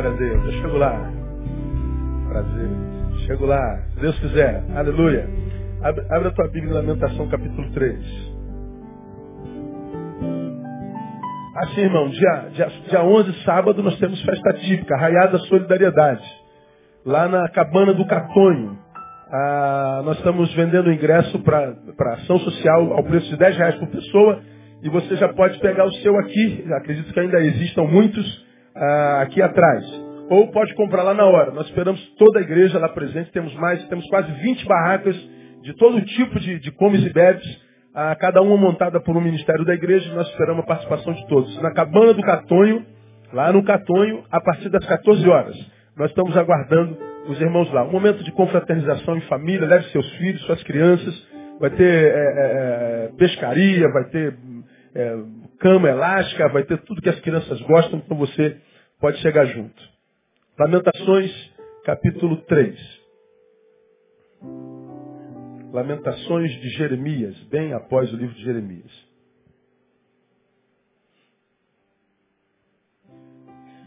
Glória a Deus. Eu chego lá. Prazer. Chego lá. Se Deus quiser. Aleluia. Abre, abre a tua Bíblia em Lamentação capítulo 3. Assim, irmão, dia, dia, dia 11, sábado, nós temos festa típica, Raiada Solidariedade. Lá na Cabana do Catonho. Ah, nós estamos vendendo ingresso para ação social ao preço de 10 reais por pessoa. E você já pode pegar o seu aqui. Acredito que ainda existam muitos ah, aqui atrás. Ou pode comprar lá na hora. Nós esperamos toda a igreja lá presente. Temos mais, temos quase 20 barracas de todo tipo de, de comes e bebes. Ah, cada uma montada por um ministério da igreja. Nós esperamos a participação de todos. Na cabana do Catonho, lá no Catonho, a partir das 14 horas. Nós estamos aguardando os irmãos lá. Um momento de confraternização em família. Leve seus filhos, suas crianças. Vai ter é, é, pescaria, vai ter é, cama elástica, vai ter tudo que as crianças gostam, então você pode chegar junto. Lamentações, capítulo 3. Lamentações de Jeremias, bem após o livro de Jeremias.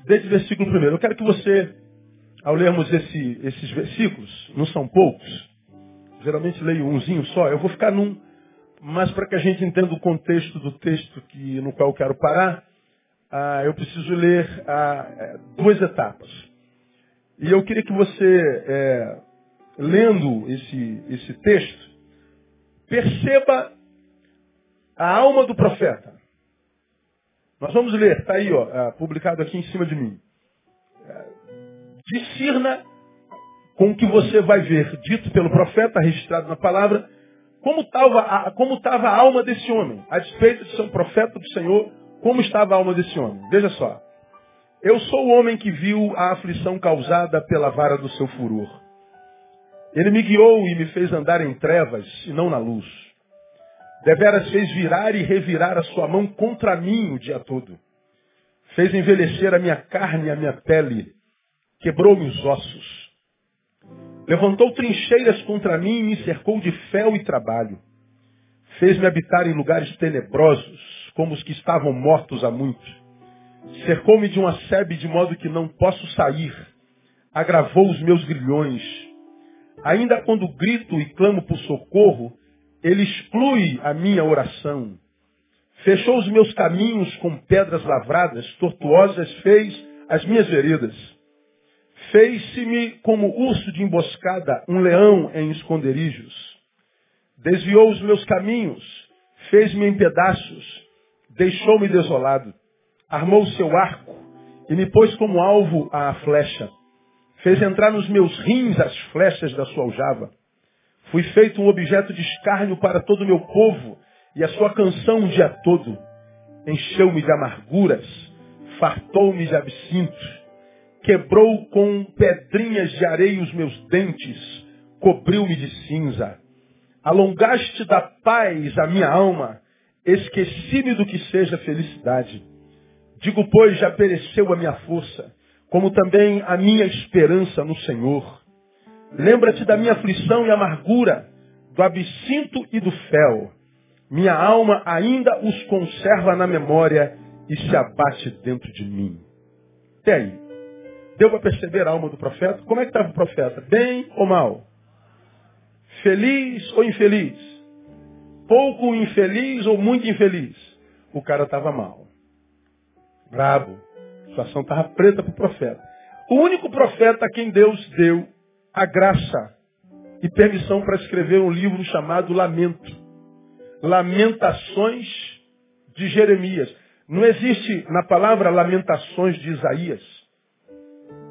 Desde o versículo 1. Eu quero que você, ao lermos esse, esses versículos, não são poucos, geralmente leio umzinho só, eu vou ficar num mas para que a gente entenda o contexto do texto que, no qual eu quero parar, ah, eu preciso ler ah, é, duas etapas. E eu queria que você, é, lendo esse, esse texto, perceba a alma do profeta. Nós vamos ler, está aí, ó, ah, publicado aqui em cima de mim. É, discirna com o que você vai ver dito pelo profeta, registrado na palavra, como estava a, a alma desse homem? A despeito de ser um profeta do Senhor, como estava a alma desse homem? Veja só. Eu sou o homem que viu a aflição causada pela vara do seu furor. Ele me guiou e me fez andar em trevas e não na luz. Deveras fez virar e revirar a sua mão contra mim o dia todo. Fez envelhecer a minha carne e a minha pele. Quebrou-me os ossos. Levantou trincheiras contra mim e me cercou de fel e trabalho. Fez-me habitar em lugares tenebrosos, como os que estavam mortos há muito. Cercou-me de uma sebe de modo que não posso sair. Agravou os meus grilhões. Ainda quando grito e clamo por socorro, ele exclui a minha oração. Fechou os meus caminhos com pedras lavradas, tortuosas fez as minhas veredas. Fez-se-me como urso de emboscada, um leão em esconderijos. Desviou os meus caminhos, fez-me em pedaços, deixou-me desolado. Armou o seu arco e me pôs como alvo à flecha. Fez entrar nos meus rins as flechas da sua aljava. Fui feito um objeto de escárnio para todo o meu povo, e a sua canção o dia todo. Encheu-me de amarguras, fartou-me de absinto quebrou com pedrinhas de areia os meus dentes, cobriu-me de cinza. Alongaste da paz a minha alma, esqueci-me do que seja felicidade. Digo, pois, já pereceu a minha força, como também a minha esperança no Senhor. Lembra-te da minha aflição e amargura, do absinto e do fel. Minha alma ainda os conserva na memória e se abate dentro de mim. Até aí. Deu para perceber a alma do profeta? Como é que estava o profeta? Bem ou mal? Feliz ou infeliz? Pouco infeliz ou muito infeliz? O cara estava mal. Brabo. A situação estava preta para o profeta. O único profeta a quem Deus deu a graça e permissão para escrever um livro chamado Lamento. Lamentações de Jeremias. Não existe na palavra lamentações de Isaías.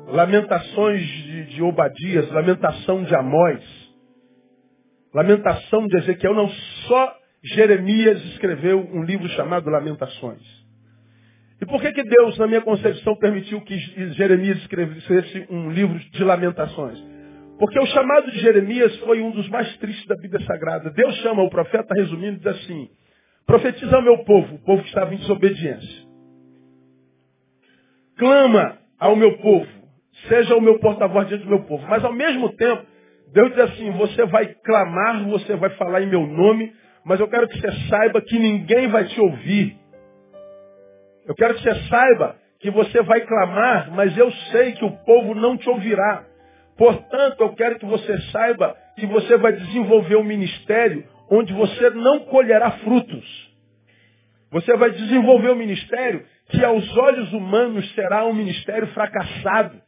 Lamentações de, de Obadias, lamentação de Amós, lamentação de Ezequiel. Não, só Jeremias escreveu um livro chamado Lamentações. E por que, que Deus, na minha concepção, permitiu que Jeremias escrevesse um livro de lamentações? Porque o chamado de Jeremias foi um dos mais tristes da Bíblia Sagrada. Deus chama o profeta, resumindo, diz assim, profetiza ao meu povo, o povo que estava em desobediência. Clama ao meu povo, seja o meu porta-voz diante do meu povo. Mas ao mesmo tempo, Deus diz assim, você vai clamar, você vai falar em meu nome, mas eu quero que você saiba que ninguém vai te ouvir. Eu quero que você saiba que você vai clamar, mas eu sei que o povo não te ouvirá. Portanto, eu quero que você saiba que você vai desenvolver um ministério onde você não colherá frutos. Você vai desenvolver um ministério que aos olhos humanos será um ministério fracassado.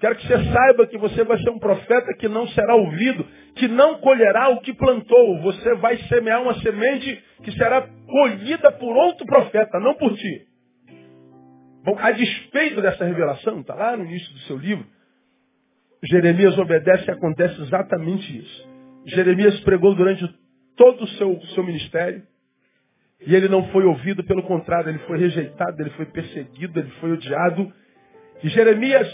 Quero que você saiba que você vai ser um profeta que não será ouvido, que não colherá o que plantou. Você vai semear uma semente que será colhida por outro profeta, não por ti. Bom, a despeito dessa revelação, está lá no início do seu livro, Jeremias obedece e acontece exatamente isso. Jeremias pregou durante todo o seu, seu ministério e ele não foi ouvido, pelo contrário, ele foi rejeitado, ele foi perseguido, ele foi odiado. E Jeremias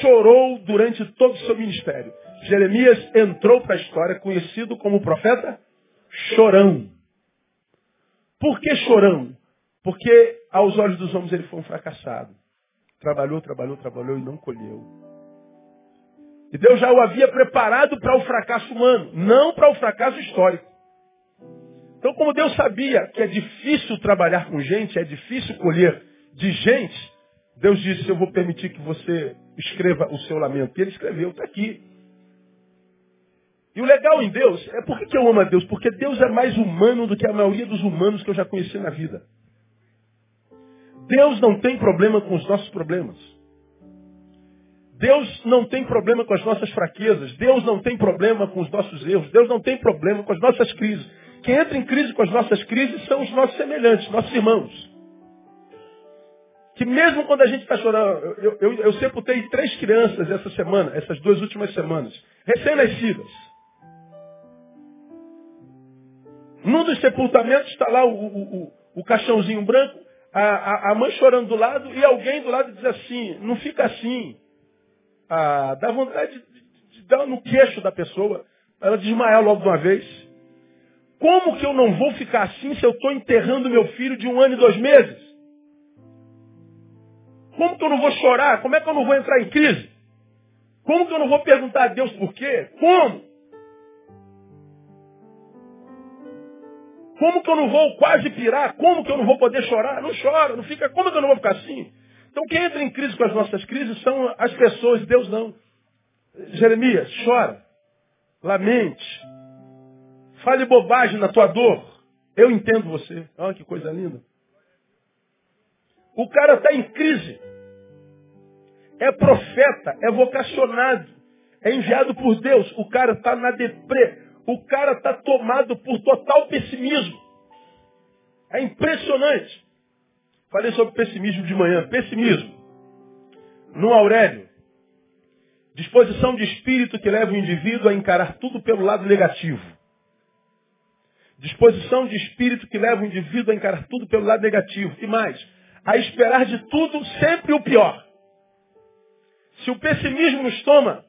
chorou durante todo o seu ministério. Jeremias entrou para a história conhecido como profeta chorão. Por que chorão? Porque aos olhos dos homens ele foi um fracassado. Trabalhou, trabalhou, trabalhou e não colheu. E Deus já o havia preparado para o fracasso humano, não para o fracasso histórico. Então, como Deus sabia que é difícil trabalhar com gente, é difícil colher de gente, Deus disse, eu vou permitir que você escreva o seu lamento. E ele escreveu, está aqui. E o legal em Deus, é por que eu amo a Deus? Porque Deus é mais humano do que a maioria dos humanos que eu já conheci na vida. Deus não tem problema com os nossos problemas. Deus não tem problema com as nossas fraquezas. Deus não tem problema com os nossos erros. Deus não tem problema com as nossas crises. Quem entra em crise com as nossas crises são os nossos semelhantes, nossos irmãos. Que mesmo quando a gente está chorando, eu, eu, eu sepultei três crianças essa semana, essas duas últimas semanas, recém-nascidas. Num dos sepultamentos está lá o, o, o, o caixãozinho branco, a, a, a, mãe chorando do lado e alguém do lado diz assim, não fica assim. Ah, dá vontade de, de, de dar no queixo da pessoa, ela desmaiar logo de uma vez. Como que eu não vou ficar assim se eu estou enterrando meu filho de um ano e dois meses? Como que eu não vou chorar? Como é que eu não vou entrar em crise? Como que eu não vou perguntar a Deus por quê? Como? Como que eu não vou quase pirar? Como que eu não vou poder chorar? Não chora, não fica. Como que eu não vou ficar assim? Então quem entra em crise com as nossas crises são as pessoas, Deus não. Jeremias, chora, lamente, fale bobagem na tua dor. Eu entendo você. Olha que coisa linda. O cara está em crise. É profeta, é vocacionado, é enviado por Deus. O cara está na deprê. O cara está tomado por total pessimismo. É impressionante. Falei sobre pessimismo de manhã. Pessimismo. No Aurélio. Disposição de espírito que leva o indivíduo a encarar tudo pelo lado negativo. Disposição de espírito que leva o indivíduo a encarar tudo pelo lado negativo. E mais, a esperar de tudo sempre o pior. Se o pessimismo nos toma,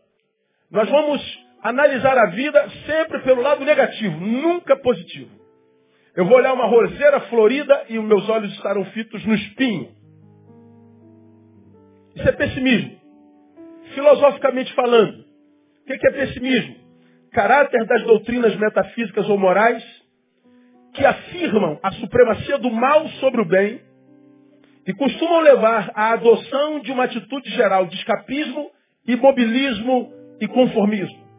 nós vamos analisar a vida sempre pelo lado negativo, nunca positivo. Eu vou olhar uma roseira florida e os meus olhos estarão fitos no espinho. Isso é pessimismo. Filosoficamente falando, o que é pessimismo? Caráter das doutrinas metafísicas ou morais que afirmam a supremacia do mal sobre o bem e costumam levar à adoção de uma atitude geral de escapismo, imobilismo e conformismo.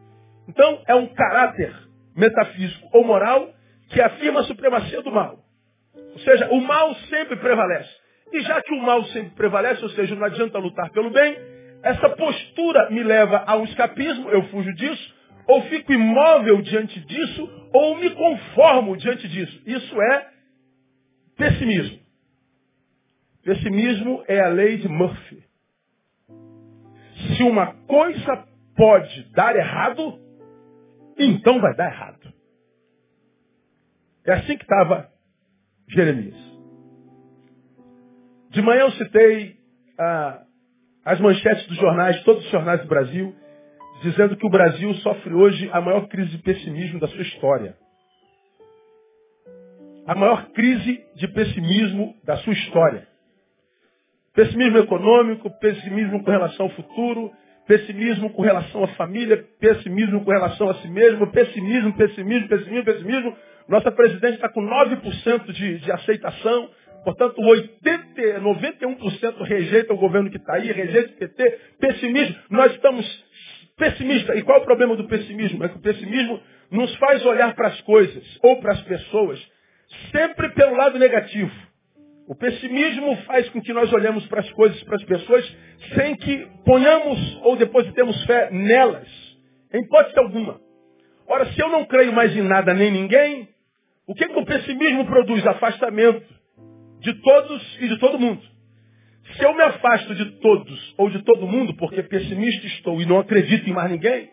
Então, é um caráter metafísico ou moral que afirma a supremacia do mal. Ou seja, o mal sempre prevalece. E já que o mal sempre prevalece, ou seja, não adianta lutar pelo bem, essa postura me leva a um escapismo, eu fujo disso, ou fico imóvel diante disso, ou me conformo diante disso. Isso é pessimismo. Pessimismo é a lei de Murphy. Se uma coisa pode dar errado, então vai dar errado. É assim que estava Jeremias. De manhã eu citei ah, as manchetes dos jornais, todos os jornais do Brasil, dizendo que o Brasil sofre hoje a maior crise de pessimismo da sua história. A maior crise de pessimismo da sua história. Pessimismo econômico, pessimismo com relação ao futuro, pessimismo com relação à família, pessimismo com relação a si mesmo, pessimismo, pessimismo, pessimismo, pessimismo. Nossa presidente está com 9% de, de aceitação, Portanto, 80, 91% rejeita o governo que está aí, rejeita o PT, pessimismo. Nós estamos pessimistas. E qual é o problema do pessimismo? É que o pessimismo nos faz olhar para as coisas ou para as pessoas sempre pelo lado negativo. O pessimismo faz com que nós olhemos para as coisas, para as pessoas, sem que ponhamos ou depositemos fé nelas. Em hipótese alguma. Ora, se eu não creio mais em nada nem ninguém, o que, que o pessimismo produz? Afastamento de todos e de todo mundo. Se eu me afasto de todos ou de todo mundo, porque pessimista estou e não acredito em mais ninguém,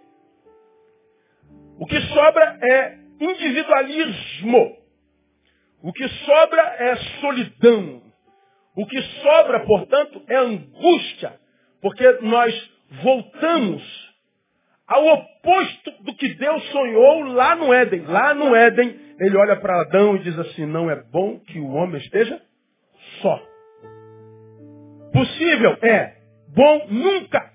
o que sobra é individualismo. O que sobra é solidão. O que sobra, portanto, é angústia. Porque nós voltamos ao oposto do que Deus sonhou lá no Éden. Lá no Éden, ele olha para Adão e diz assim: Não é bom que o homem esteja só. Possível? É. Bom nunca.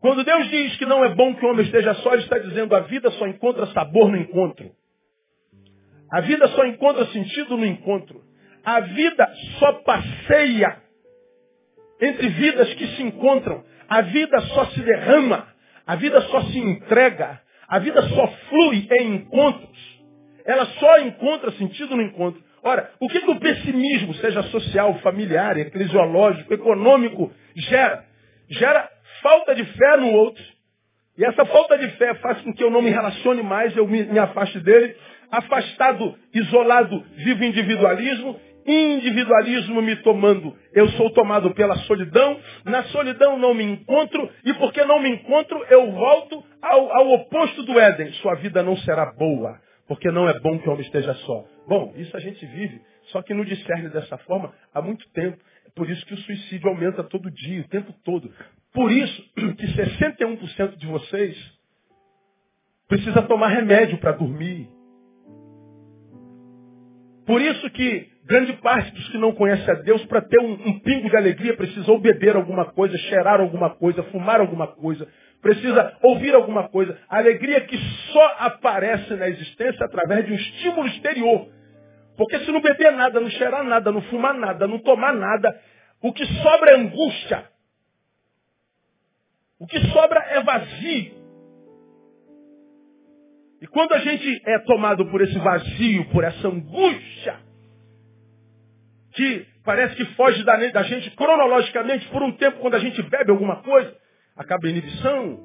Quando Deus diz que não é bom que o homem esteja só, ele está dizendo a vida só encontra sabor no encontro. A vida só encontra sentido no encontro. A vida só passeia entre vidas que se encontram. A vida só se derrama. A vida só se entrega. A vida só flui em encontros. Ela só encontra sentido no encontro. Ora, o que, que o pessimismo, seja social, familiar, eclesiológico, econômico, gera? Gera falta de fé no outro. E essa falta de fé faz com que eu não me relacione mais, eu me, me afaste dele. Afastado, isolado, vivo individualismo. Individualismo me tomando, eu sou tomado pela solidão. Na solidão não me encontro. E porque não me encontro, eu volto ao, ao oposto do Éden. Sua vida não será boa. Porque não é bom que o homem esteja só. Bom, isso a gente vive, só que não discerne dessa forma há muito tempo. É por isso que o suicídio aumenta todo dia, o tempo todo. Por isso que 61% de vocês precisa tomar remédio para dormir. Por isso que grande parte dos que não conhecem a Deus, para ter um, um pingo de alegria, precisa beber alguma coisa, cheirar alguma coisa, fumar alguma coisa, precisa ouvir alguma coisa. A alegria que só aparece na existência através de um estímulo exterior. Porque se não beber nada, não cheirar nada, não fumar nada, não tomar nada, o que sobra é angústia. O que sobra é vazio. E quando a gente é tomado por esse vazio, por essa angústia, que parece que foge da, da gente cronologicamente por um tempo, quando a gente bebe alguma coisa, acaba a inibição.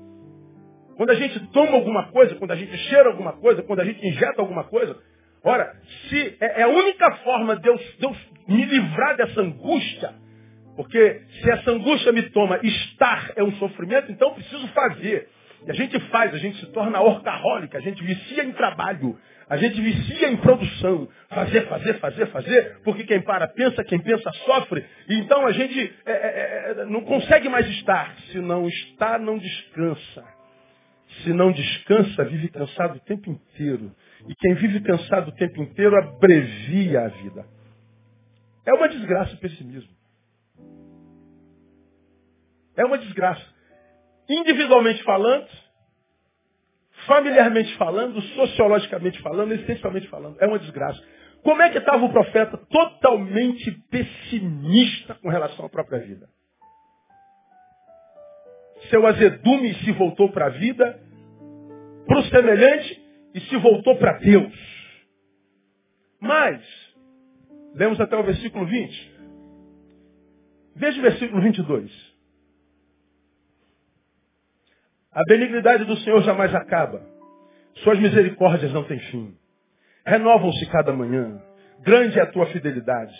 Quando a gente toma alguma coisa, quando a gente cheira alguma coisa, quando a gente injeta alguma coisa, ora, se é, é a única forma de Deus, Deus me livrar dessa angústia, porque se essa angústia me toma, estar é um sofrimento, então eu preciso fazer. E a gente faz, a gente se torna orcahólica, a gente vicia em trabalho, a gente vicia em produção. Fazer, fazer, fazer, fazer, porque quem para pensa, quem pensa sofre. E então a gente é, é, é, não consegue mais estar. Se não está, não descansa. Se não descansa, vive cansado o tempo inteiro. E quem vive cansado o tempo inteiro abrevia a vida. É uma desgraça o pessimismo. É uma desgraça. Individualmente falando, familiarmente falando, sociologicamente falando, existencialmente falando. É uma desgraça. Como é que estava o profeta totalmente pessimista com relação à própria vida? Seu azedume se voltou para a vida, para o semelhante e se voltou para Deus. Mas, lemos até o versículo 20. Veja o versículo 22. A benignidade do Senhor jamais acaba. Suas misericórdias não têm fim. Renovam-se cada manhã. Grande é a tua fidelidade.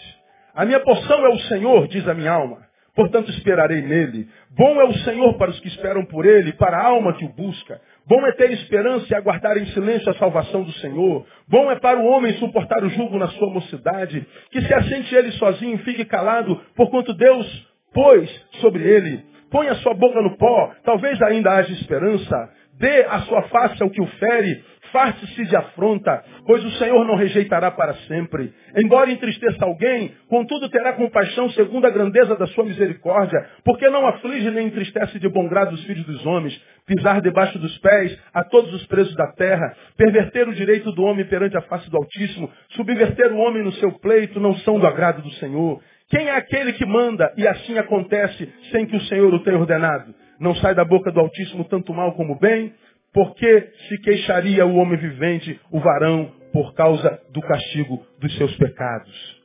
A minha porção é o Senhor, diz a minha alma. Portanto esperarei nele. Bom é o Senhor para os que esperam por ele, para a alma que o busca. Bom é ter esperança e aguardar em silêncio a salvação do Senhor. Bom é para o homem suportar o jugo na sua mocidade. Que se assente ele sozinho fique calado, porquanto Deus pôs sobre ele. Põe a sua boca no pó, talvez ainda haja esperança. Dê a sua face ao que o fere. Afaste-se de afronta, pois o Senhor não rejeitará para sempre. Embora entristeça alguém, contudo terá compaixão segundo a grandeza da sua misericórdia, porque não aflige nem entristece de bom grado os filhos dos homens, pisar debaixo dos pés a todos os presos da terra, perverter o direito do homem perante a face do Altíssimo, subverter o homem no seu pleito, não são do agrado do Senhor. Quem é aquele que manda e assim acontece sem que o Senhor o tenha ordenado? Não sai da boca do Altíssimo tanto mal como bem? Porque se queixaria o homem vivente, o varão, por causa do castigo dos seus pecados?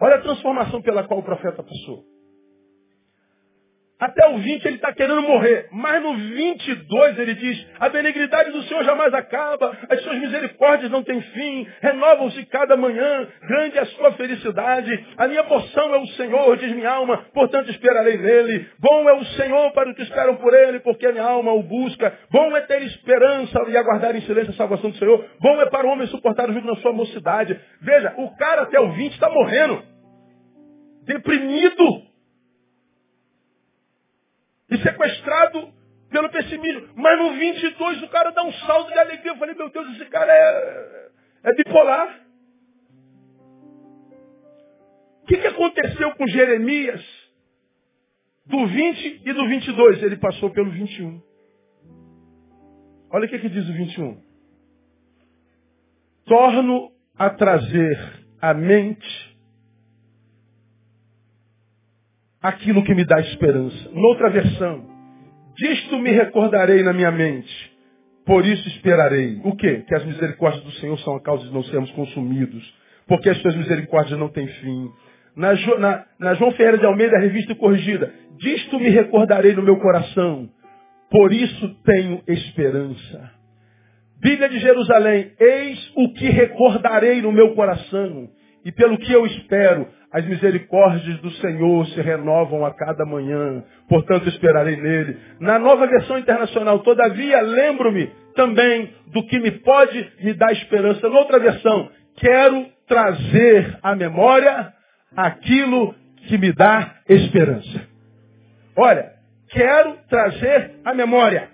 Olha a transformação pela qual o profeta passou. Até o 20 ele está querendo morrer. Mas no 22 ele diz, a benignidade do Senhor jamais acaba, as suas misericórdias não têm fim, renovam-se cada manhã, grande é a sua felicidade. A minha porção é o Senhor, diz minha alma, portanto esperarei nele. Bom é o Senhor para os que esperam por ele, porque a minha alma o busca. Bom é ter esperança e aguardar em silêncio a salvação do Senhor. Bom é para o homem suportar o jugo na sua mocidade. Veja, o cara até o 20 está morrendo. Deprimido sequestrado pelo pessimismo. Mas no 22 o cara dá um salto de alegria. Eu falei, meu Deus, esse cara é, é bipolar. O que, que aconteceu com Jeremias do 20 e do 22? Ele passou pelo 21. Olha o que, que diz o 21. Torno a trazer à mente aquilo que me dá esperança. Noutra versão, disto me recordarei na minha mente, por isso esperarei. O quê? Que as misericórdias do Senhor são a causa de não sermos consumidos, porque as suas misericórdias não têm fim. Na, na, na João Ferreira de Almeida, revista corrigida, disto me recordarei no meu coração, por isso tenho esperança. Bíblia de Jerusalém, eis o que recordarei no meu coração, e pelo que eu espero, as misericórdias do Senhor se renovam a cada manhã, portanto esperarei nele. Na nova versão internacional, todavia, lembro-me também do que me pode me dar esperança. Noutra versão, quero trazer à memória aquilo que me dá esperança. Olha, quero trazer à memória.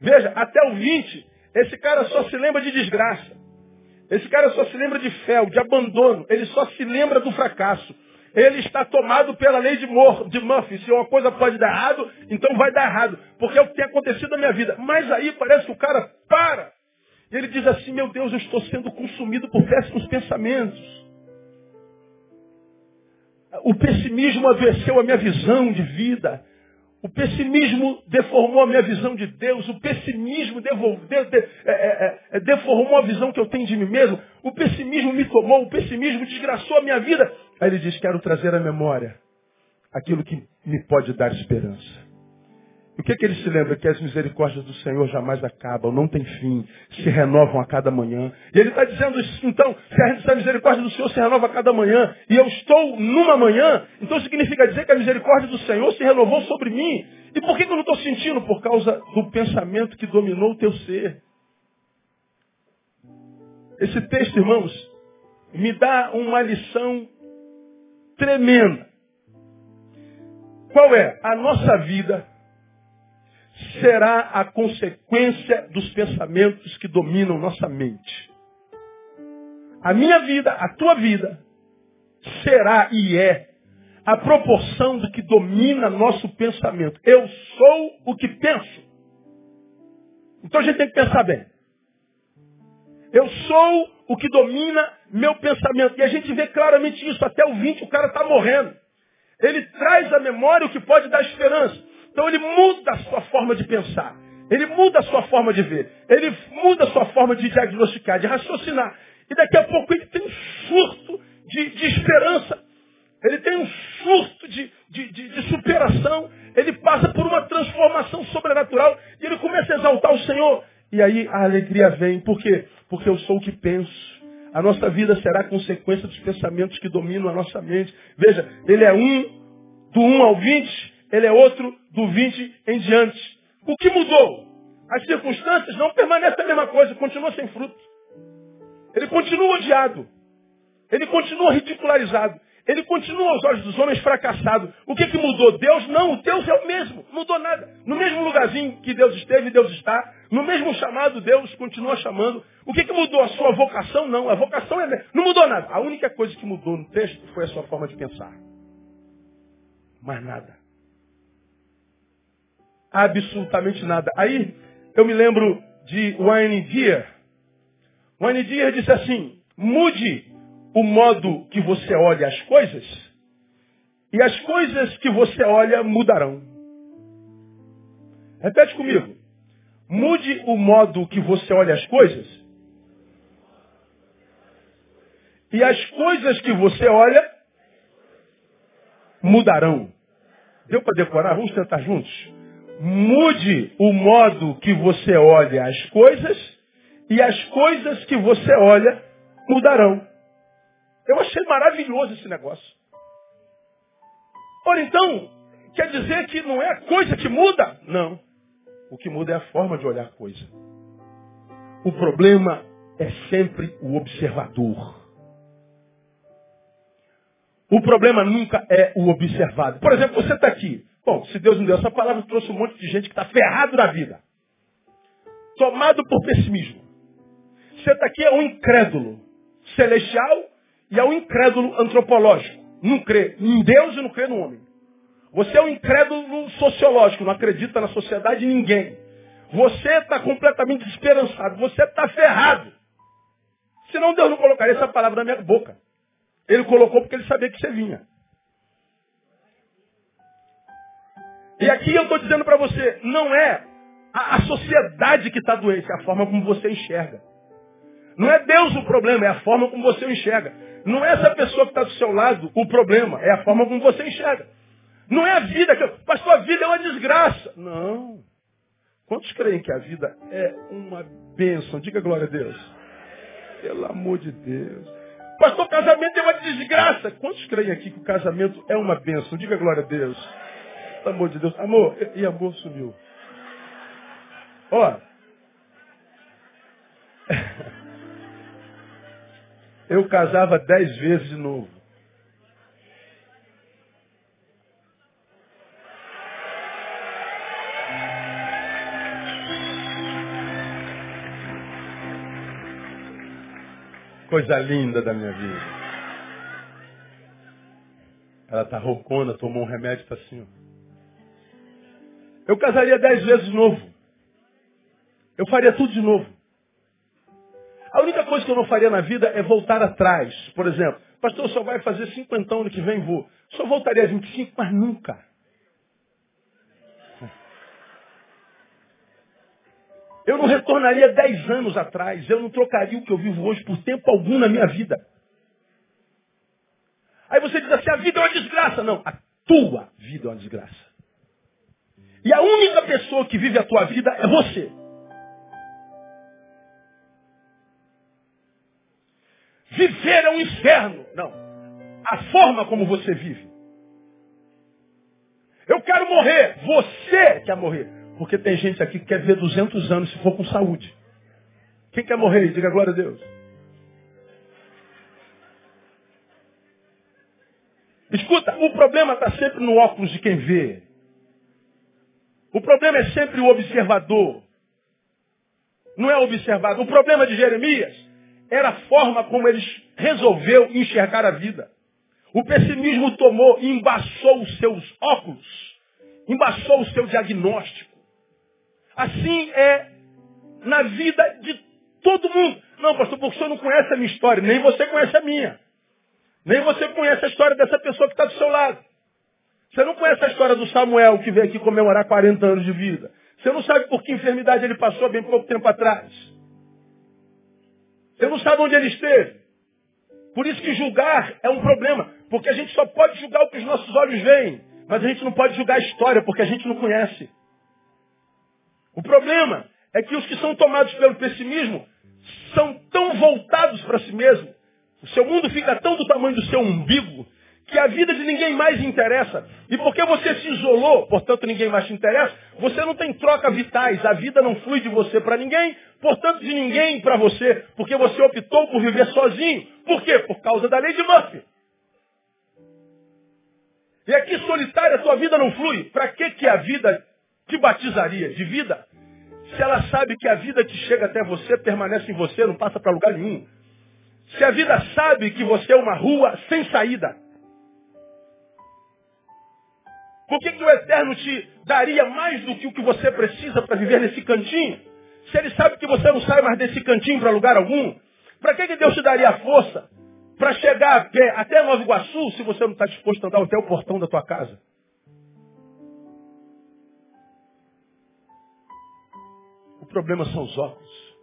Veja, até o 20, esse cara só se lembra de desgraça. Esse cara só se lembra de fel, de abandono. Ele só se lembra do fracasso. Ele está tomado pela lei de, Mor de Murphy. Se uma coisa pode dar errado, então vai dar errado. Porque é o que tem acontecido na minha vida. Mas aí parece que o cara para. E ele diz assim, meu Deus, eu estou sendo consumido por péssimos pensamentos. O pessimismo adoeceu a minha visão de vida. O pessimismo deformou a minha visão de Deus. O pessimismo devolve, de, de, é, é, é, deformou a visão que eu tenho de mim mesmo. O pessimismo me tomou. O pessimismo desgraçou a minha vida. Aí ele diz: Quero trazer à memória aquilo que me pode dar esperança. Que, que ele se lembra? Que as misericórdias do Senhor jamais acabam, não tem fim, se renovam a cada manhã. E ele está dizendo isso, então, se a misericórdia do Senhor se renova a cada manhã, e eu estou numa manhã, então significa dizer que a misericórdia do Senhor se renovou sobre mim. E por que, que eu não estou sentindo? Por causa do pensamento que dominou o teu ser. Esse texto, irmãos, me dá uma lição tremenda. Qual é? A nossa vida será a consequência dos pensamentos que dominam nossa mente. A minha vida, a tua vida, será e é a proporção do que domina nosso pensamento. Eu sou o que penso. Então a gente tem que pensar bem. Eu sou o que domina meu pensamento. E a gente vê claramente isso. Até o 20 o cara está morrendo. Ele traz à memória o que pode dar esperança. Então ele muda a sua forma de pensar. Ele muda a sua forma de ver. Ele muda a sua forma de diagnosticar, de raciocinar. E daqui a pouco ele tem um surto de, de esperança. Ele tem um surto de, de, de, superação. Ele passa por uma transformação sobrenatural. E ele começa a exaltar o Senhor. E aí a alegria vem. Por quê? Porque eu sou o que penso. A nossa vida será consequência dos pensamentos que dominam a nossa mente. Veja, ele é um, do 1 ao 20, ele é outro do 20 em diante. O que mudou? As circunstâncias não permanecem a mesma coisa, continua sem fruto. Ele continua odiado. Ele continua ridicularizado. Ele continua aos olhos dos homens fracassado. O que, que mudou? Deus não, Deus é o mesmo, mudou nada. No mesmo lugarzinho que Deus esteve, Deus está. No mesmo chamado, Deus continua chamando. O que, que mudou? A sua vocação? Não, a vocação é. Não mudou nada. A única coisa que mudou no texto foi a sua forma de pensar. Mais nada. Absolutamente nada. Aí eu me lembro de Wayne Dyer. Wayne Dyer disse assim: mude o modo que você olha as coisas, e as coisas que você olha mudarão. Repete comigo. Mude o modo que você olha as coisas, e as coisas que você olha mudarão. Deu para decorar? Vamos tentar juntos? Mude o modo que você olha as coisas, e as coisas que você olha mudarão. Eu achei maravilhoso esse negócio. Ora então, quer dizer que não é a coisa que muda? Não. O que muda é a forma de olhar a coisa. O problema é sempre o observador. O problema nunca é o observado. Por exemplo, você está aqui. Bom, se Deus não deu essa palavra, trouxe um monte de gente que está ferrado na vida. Tomado por pessimismo. Você está aqui é um incrédulo celestial e é um incrédulo antropológico. Não crê em Deus e não crê no homem. Você é um incrédulo sociológico, não acredita na sociedade em ninguém. Você está completamente desesperançado. Você está ferrado. Senão Deus não colocaria essa palavra na minha boca. Ele colocou porque ele sabia que você vinha. E aqui eu estou dizendo para você, não é a, a sociedade que está doente, é a forma como você enxerga. Não é Deus o problema, é a forma como você enxerga. Não é essa pessoa que está do seu lado o problema, é a forma como você enxerga. Não é a vida que. Pastor, a vida é uma desgraça. Não. Quantos creem que a vida é uma bênção? Diga glória a Deus. Pelo amor de Deus. Pastor, casamento é uma desgraça. Quantos creem aqui que o casamento é uma bênção? Diga glória a Deus. Pelo amor de Deus. Amor, e amor sumiu. Ó. eu casava dez vezes de novo. Coisa linda da minha vida. Ela tá roucona, tomou um remédio, tá assim. Ó. Eu casaria dez vezes de novo. Eu faria tudo de novo. A única coisa que eu não faria na vida é voltar atrás. Por exemplo, pastor, só vai fazer cinquentão ano que vem, vou. Só voltaria a 25, mas nunca. Eu não retornaria 10 anos atrás. Eu não trocaria o que eu vivo hoje por tempo algum na minha vida. Aí você diz assim, a vida é uma desgraça. Não, a tua vida é uma desgraça. E a única pessoa que vive a tua vida é você. Viver é um inferno. Não. A forma como você vive. Eu quero morrer. Você quer morrer. Porque tem gente aqui que quer ver 200 anos se for com saúde. Quem quer morrer? Diga glória a Deus. Escuta, o problema está sempre no óculos de quem vê. O problema é sempre o observador. Não é o observado. O problema de Jeremias era a forma como ele resolveu enxergar a vida. O pessimismo tomou e embaçou os seus óculos, embaçou o seu diagnóstico. Assim é na vida de todo mundo. Não, pastor, porque o senhor não conhece a minha história, nem você conhece a minha. Nem você conhece a história dessa pessoa que está do seu lado. Você não conhece a história do Samuel que veio aqui comemorar 40 anos de vida. Você não sabe por que enfermidade ele passou bem pouco tempo atrás. Você não sabe onde ele esteve. Por isso que julgar é um problema. Porque a gente só pode julgar o que os nossos olhos veem. Mas a gente não pode julgar a história porque a gente não conhece. O problema é que os que são tomados pelo pessimismo são tão voltados para si mesmo. O seu mundo fica tão do tamanho do seu umbigo que a vida de ninguém mais interessa. E porque você se isolou, portanto ninguém mais te interessa, você não tem troca vitais. A vida não flui de você para ninguém, portanto de ninguém para você, porque você optou por viver sozinho. Por quê? Por causa da lei de Murphy. E aqui solitária a tua vida não flui. Para que, que a vida te batizaria de vida? Se ela sabe que a vida que chega até você permanece em você, não passa para lugar nenhum. Se a vida sabe que você é uma rua sem saída. Por que, que o Eterno te daria mais do que o que você precisa para viver nesse cantinho? Se ele sabe que você não sai mais desse cantinho para lugar algum, para que, que Deus te daria a força para chegar a pé até Nova Iguaçu se você não está disposto a andar até o portão da tua casa? O problema são os óculos.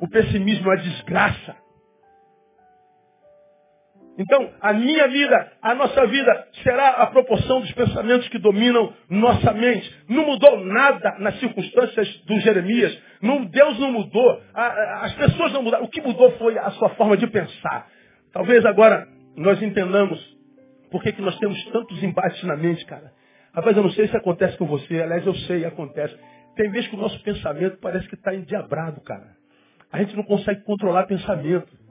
O pessimismo é a desgraça. Então, a minha vida, a nossa vida, será a proporção dos pensamentos que dominam nossa mente. Não mudou nada nas circunstâncias do Jeremias. Não, Deus não mudou. as pessoas não mudaram. O que mudou foi a sua forma de pensar. Talvez agora nós entendamos por que, que nós temos tantos embates na mente, cara. Rapaz, eu não sei se acontece com você. Aliás, eu sei, acontece. Tem vezes que o nosso pensamento parece que está endiabrado, cara. A gente não consegue controlar pensamento.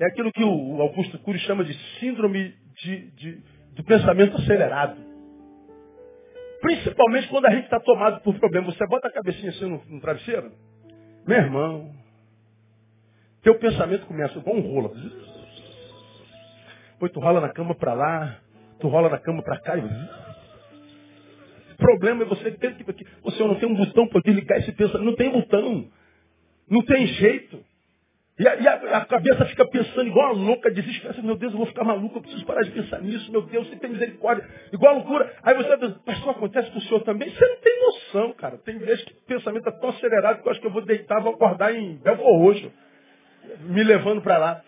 É aquilo que o Augusto Cury chama de síndrome de, de, do pensamento acelerado. Principalmente quando a gente está tomado por problema. Você bota a cabecinha assim no, no travesseiro. Meu irmão, teu pensamento começa igual um rolo. Depois tu rola na cama para lá, tu rola na cama para cá. E... O problema é você ter que. Você não tem um botão para desligar esse pensamento. Não tem botão. Não tem jeito. E a, e a, a cabeça fica pensando igual uma louca, desesperada. Meu Deus, eu vou ficar maluco, eu preciso parar de pensar nisso. Meu Deus, você tem misericórdia. Igual a loucura. Aí você pensa, pastor, acontece com o senhor também? Você não tem noção, cara. Tem vezes que o pensamento está tão acelerado que eu acho que eu vou deitar, vou acordar em Belfor Roxo, me levando para lá.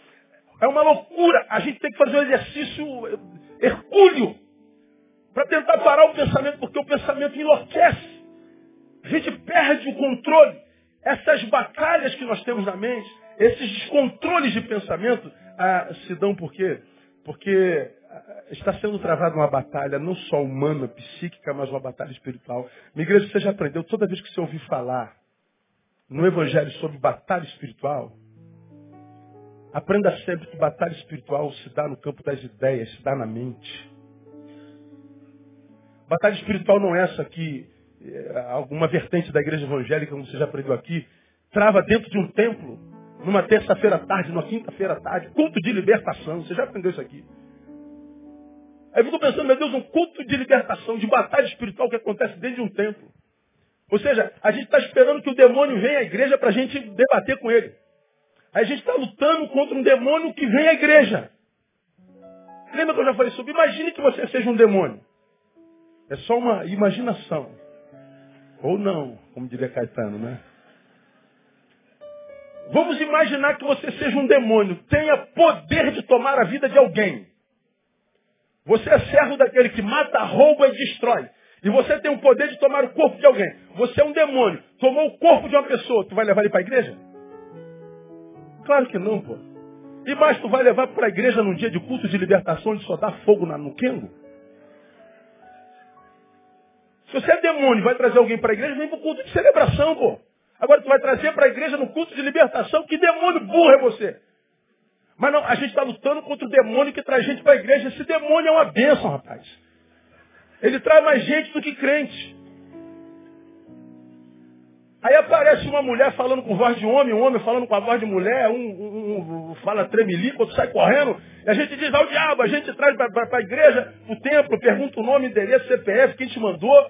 É uma loucura. A gente tem que fazer um exercício hercúleo para tentar parar o pensamento, porque o pensamento enlouquece. A gente perde o controle. Essas batalhas que nós temos na mente, esses descontroles de pensamento ah, se dão por quê? Porque ah, está sendo travada uma batalha não só humana, psíquica, mas uma batalha espiritual. Minha igreja, você já aprendeu, toda vez que você ouvir falar no Evangelho sobre batalha espiritual, aprenda sempre que batalha espiritual se dá no campo das ideias, se dá na mente. Batalha espiritual não é essa que eh, alguma vertente da igreja evangélica, como você já aprendeu aqui, trava dentro de um templo numa terça-feira à tarde, numa quinta-feira à tarde, culto de libertação. Você já aprendeu isso aqui? Aí eu fico pensando, meu Deus, um culto de libertação, de batalha espiritual que acontece dentro de um templo. Ou seja, a gente está esperando que o demônio venha à igreja para a gente debater com ele. Aí a gente está lutando contra um demônio que vem à igreja. Lembra que eu já falei sobre? Imagine que você seja um demônio. É só uma imaginação. Ou não, como diria Caetano, né? Vamos imaginar que você seja um demônio, tenha poder de tomar a vida de alguém. Você é servo daquele que mata, rouba e destrói. E você tem o poder de tomar o corpo de alguém. Você é um demônio, tomou o corpo de uma pessoa, tu vai levar ele para a igreja? Claro que não, pô. E mais, tu vai levar para a igreja num dia de culto de libertação onde só dá fogo no quengo? Se você é demônio vai trazer alguém para a igreja, vem para o culto de celebração, pô. Agora tu vai trazer para a igreja no culto de libertação. Que demônio burro é você? Mas não, a gente está lutando contra o demônio que traz gente para a igreja. Esse demônio é uma bênção, rapaz. Ele traz mais gente do que crente. Aí aparece uma mulher falando com voz de homem, um homem falando com a voz de mulher, um, um, um fala tremelico, outro sai correndo, e a gente diz ao diabo, a gente traz para a igreja, o templo, pergunta o nome, endereço, CPF, quem te mandou,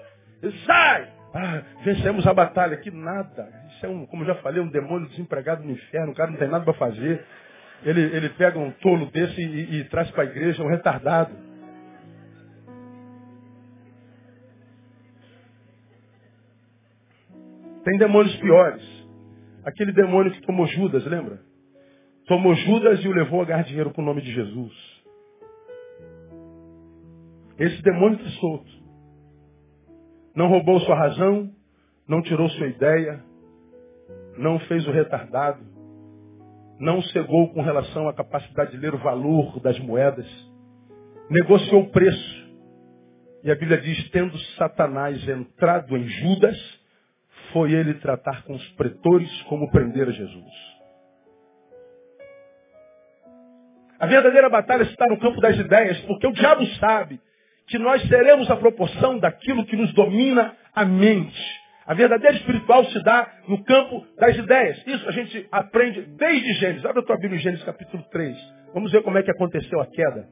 sai! Ah, vencemos a batalha. Que nada. Isso é um, como já falei, um demônio desempregado no inferno. O cara não tem nada para fazer. Ele, ele pega um tolo desse e, e, e traz para a igreja um retardado. Tem demônios piores. Aquele demônio que tomou Judas, lembra? Tomou Judas e o levou a ganhar dinheiro com o nome de Jesus. Esse demônio está solto. Não roubou sua razão, não tirou sua ideia, não fez o retardado, não cegou com relação à capacidade de ler o valor das moedas, negociou o preço. E a Bíblia diz, tendo Satanás entrado em Judas, foi ele tratar com os pretores como prender a Jesus. A verdadeira batalha está no campo das ideias, porque o diabo sabe que nós seremos a proporção daquilo que nos domina a mente. A verdadeira espiritual se dá no campo das ideias. Isso a gente aprende desde Gênesis. Abre a tua Bíblia em Gênesis capítulo 3. Vamos ver como é que aconteceu a queda.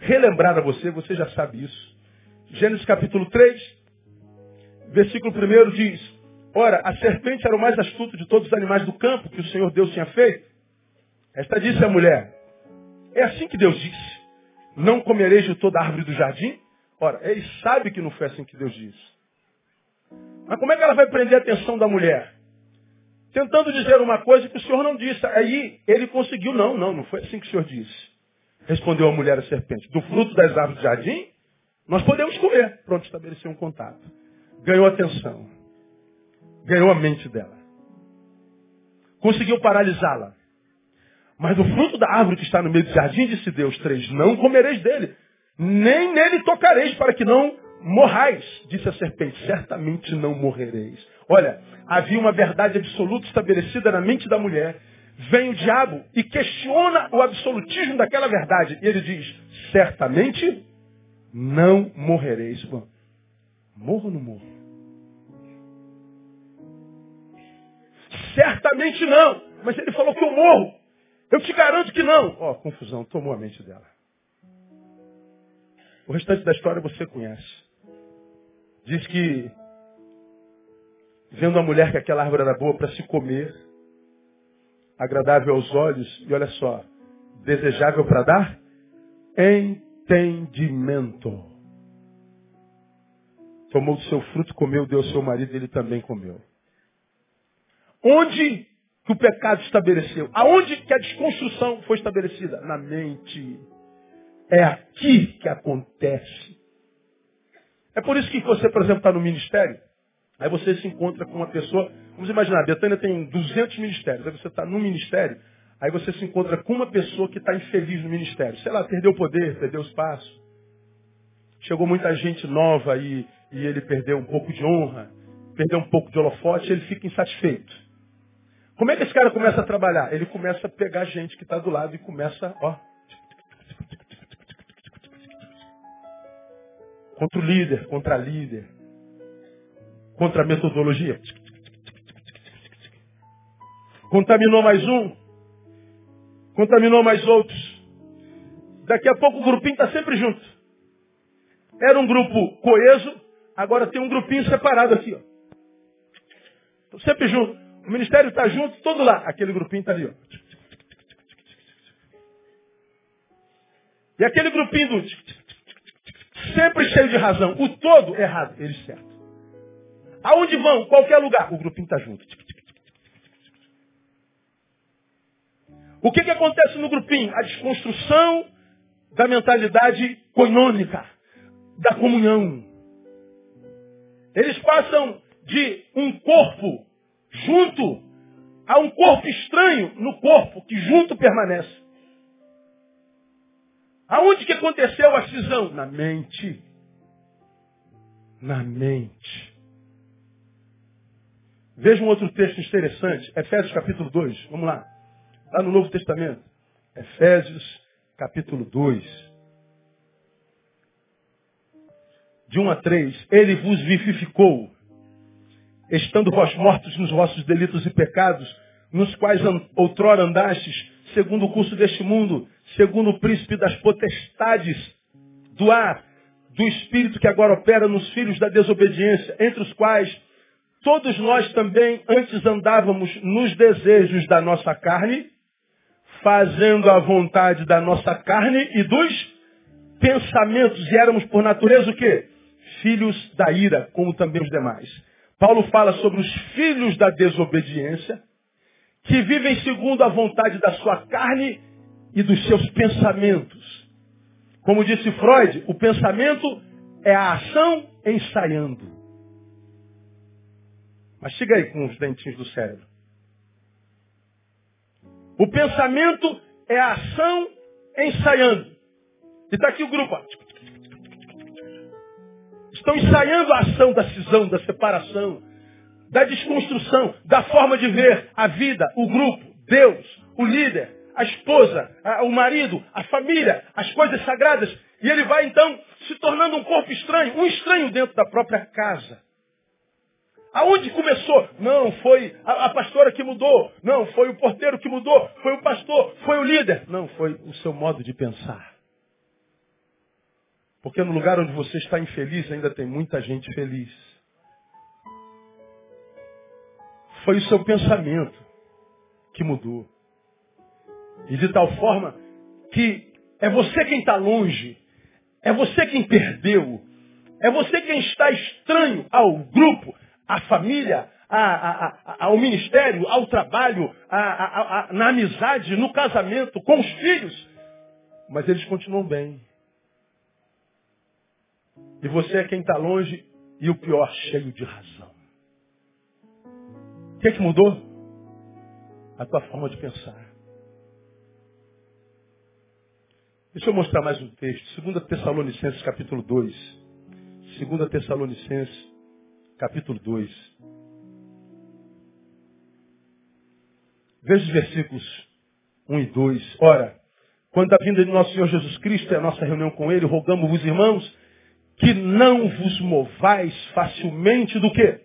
Relembrar a você, você já sabe isso. Gênesis capítulo 3, versículo 1 diz, Ora, a serpente era o mais astuto de todos os animais do campo que o Senhor Deus tinha feito. Esta disse a mulher, é assim que Deus disse. Não comereis de toda árvore do jardim? Ora, ele sabe que não foi assim que Deus disse. Mas como é que ela vai prender a atenção da mulher? Tentando dizer uma coisa que o Senhor não disse. Aí ele conseguiu, não, não, não foi assim que o Senhor disse. Respondeu a mulher a serpente. Do fruto das árvores do jardim, nós podemos comer. Pronto, estabeleceu um contato. Ganhou atenção. Ganhou a mente dela. Conseguiu paralisá-la. Mas do fruto da árvore que está no meio do jardim, disse Deus, três, não comereis dele, nem nele tocareis, para que não morrais, disse a serpente, certamente não morrereis. Olha, havia uma verdade absoluta estabelecida na mente da mulher. Vem o diabo e questiona o absolutismo daquela verdade. E ele diz, certamente não morrereis. Bom, morro ou não morro? Certamente não. Mas ele falou que eu morro. Eu te garanto que não. Ó, oh, confusão, tomou a mente dela. O restante da história você conhece. Diz que, vendo a mulher que aquela árvore era boa para se comer, agradável aos olhos, e olha só, desejável para dar entendimento. Tomou do seu fruto, comeu, deu ao seu marido, ele também comeu. Onde que o pecado estabeleceu? Aonde que a desconstrução foi estabelecida? Na mente. É aqui que acontece. É por isso que você, por exemplo, está no ministério, aí você se encontra com uma pessoa, vamos imaginar, a Betânia tem 200 ministérios, aí você está no ministério, aí você se encontra com uma pessoa que está infeliz no ministério. Sei lá, perdeu o poder, perdeu o espaço. Chegou muita gente nova aí e ele perdeu um pouco de honra, perdeu um pouco de holofote, ele fica insatisfeito. Como é que esse cara começa a trabalhar? Ele começa a pegar gente que está do lado e começa, ó. Contra o líder, contra a líder. Contra a metodologia. Contaminou mais um. Contaminou mais outros. Daqui a pouco o grupinho está sempre junto. Era um grupo coeso, agora tem um grupinho separado aqui, ó. Sempre juntos. O ministério está junto, todo lá. Aquele grupinho está ali. Ó. E aquele grupinho do sempre cheio de razão. O todo errado, eles certo. Aonde vão? Qualquer lugar. O grupinho está junto. O que, que acontece no grupinho? A desconstrução da mentalidade coinônica, da comunhão. Eles passam de um corpo junto a um corpo estranho no corpo que junto permanece. Aonde que aconteceu a cisão? Na mente. Na mente. Veja um outro texto interessante, Efésios capítulo 2. Vamos lá. Lá no Novo Testamento. Efésios capítulo 2. De 1 a 3. Ele vos vivificou estando vós mortos nos vossos delitos e pecados, nos quais outrora andastes, segundo o curso deste mundo, segundo o príncipe das potestades do ar, do espírito que agora opera nos filhos da desobediência, entre os quais todos nós também antes andávamos nos desejos da nossa carne, fazendo a vontade da nossa carne e dos pensamentos, e éramos por natureza o quê? Filhos da ira, como também os demais. Paulo fala sobre os filhos da desobediência, que vivem segundo a vontade da sua carne e dos seus pensamentos. Como disse Freud, o pensamento é a ação ensaiando. Mas chega aí com os dentinhos do cérebro. O pensamento é a ação ensaiando. E está aqui o grupo. Estão ensaiando a ação da cisão, da separação, da desconstrução, da forma de ver a vida, o grupo, Deus, o líder, a esposa, a, o marido, a família, as coisas sagradas. E ele vai então se tornando um corpo estranho, um estranho dentro da própria casa. Aonde começou? Não, foi a, a, pastora que mudou. Não, foi o porteiro que mudou. Foi o pastor. Foi o líder. Não, foi o seu modo de pensar. Porque no lugar onde você está infeliz, ainda tem muita gente feliz. Foi o seu pensamento que mudou. E de tal forma que é você quem está longe. É você quem perdeu. É você quem está estranho ao grupo à família, a, a, a, ao ministério, ao trabalho, na amizade, no casamento, com os filhos. Mas eles continuam bem. E você é quem está longe e o pior, cheio de razão. Que, que mudou? A tua forma de pensar. Deixa eu mostrar mais um texto. 2 Tessalonicenses capítulo 2. 2 Tessalonicenses capítulo 2. Veja os versículos 1 e 2. Ora, quando a vinda de nosso Senhor Jesus Cristo é a nossa reunião com Ele, rogamos-vos, irmãos, que não vos movais facilmente do quê?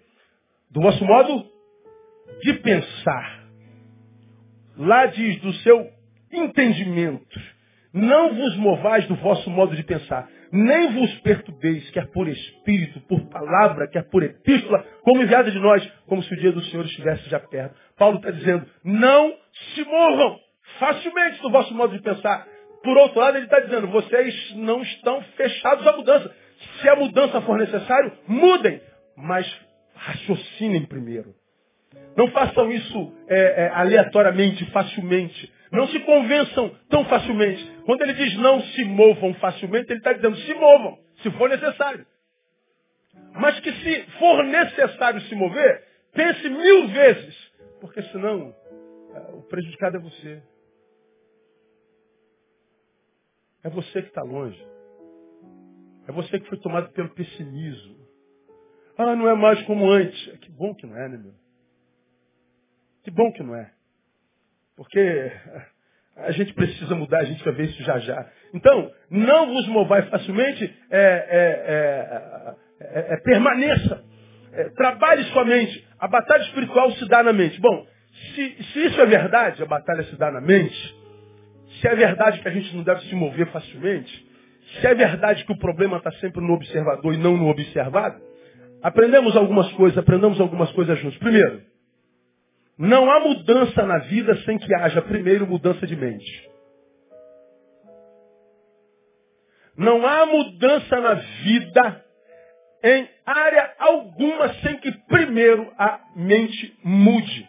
Do vosso modo de pensar. Lá diz do seu entendimento. Não vos movais do vosso modo de pensar nem vos perturbeis, quer por espírito, por palavra, quer por epístola, como enviada de nós, como se o dia do Senhor estivesse já perto. Paulo está dizendo, não se movam facilmente do vosso modo de pensar. Por outro lado, ele está dizendo, vocês não estão fechados à mudança. Se a mudança for necessário, mudem, mas raciocinem primeiro. Não façam isso é, é, aleatoriamente, facilmente. Não se convençam tão facilmente. Quando ele diz não se movam facilmente, ele está dizendo se movam, se for necessário. Mas que se for necessário se mover, pense mil vezes. Porque senão, é, o prejudicado é você. É você que está longe. É você que foi tomado pelo pessimismo. Ah, não é mais como antes. Que bom que não é, né, meu? Que bom que não é. Porque a gente precisa mudar, a gente vai ver isso já já. Então, não vos movai facilmente, é, é, é, é permaneça. trabalhe sua mente. A batalha espiritual se dá na mente. Bom, se, se isso é verdade, a batalha se dá na mente, se é verdade que a gente não deve se mover facilmente, se é verdade que o problema está sempre no observador e não no observado, aprendemos algumas coisas, aprendamos algumas coisas juntos. Primeiro, não há mudança na vida sem que haja primeiro mudança de mente. Não há mudança na vida em área alguma sem que primeiro a mente mude.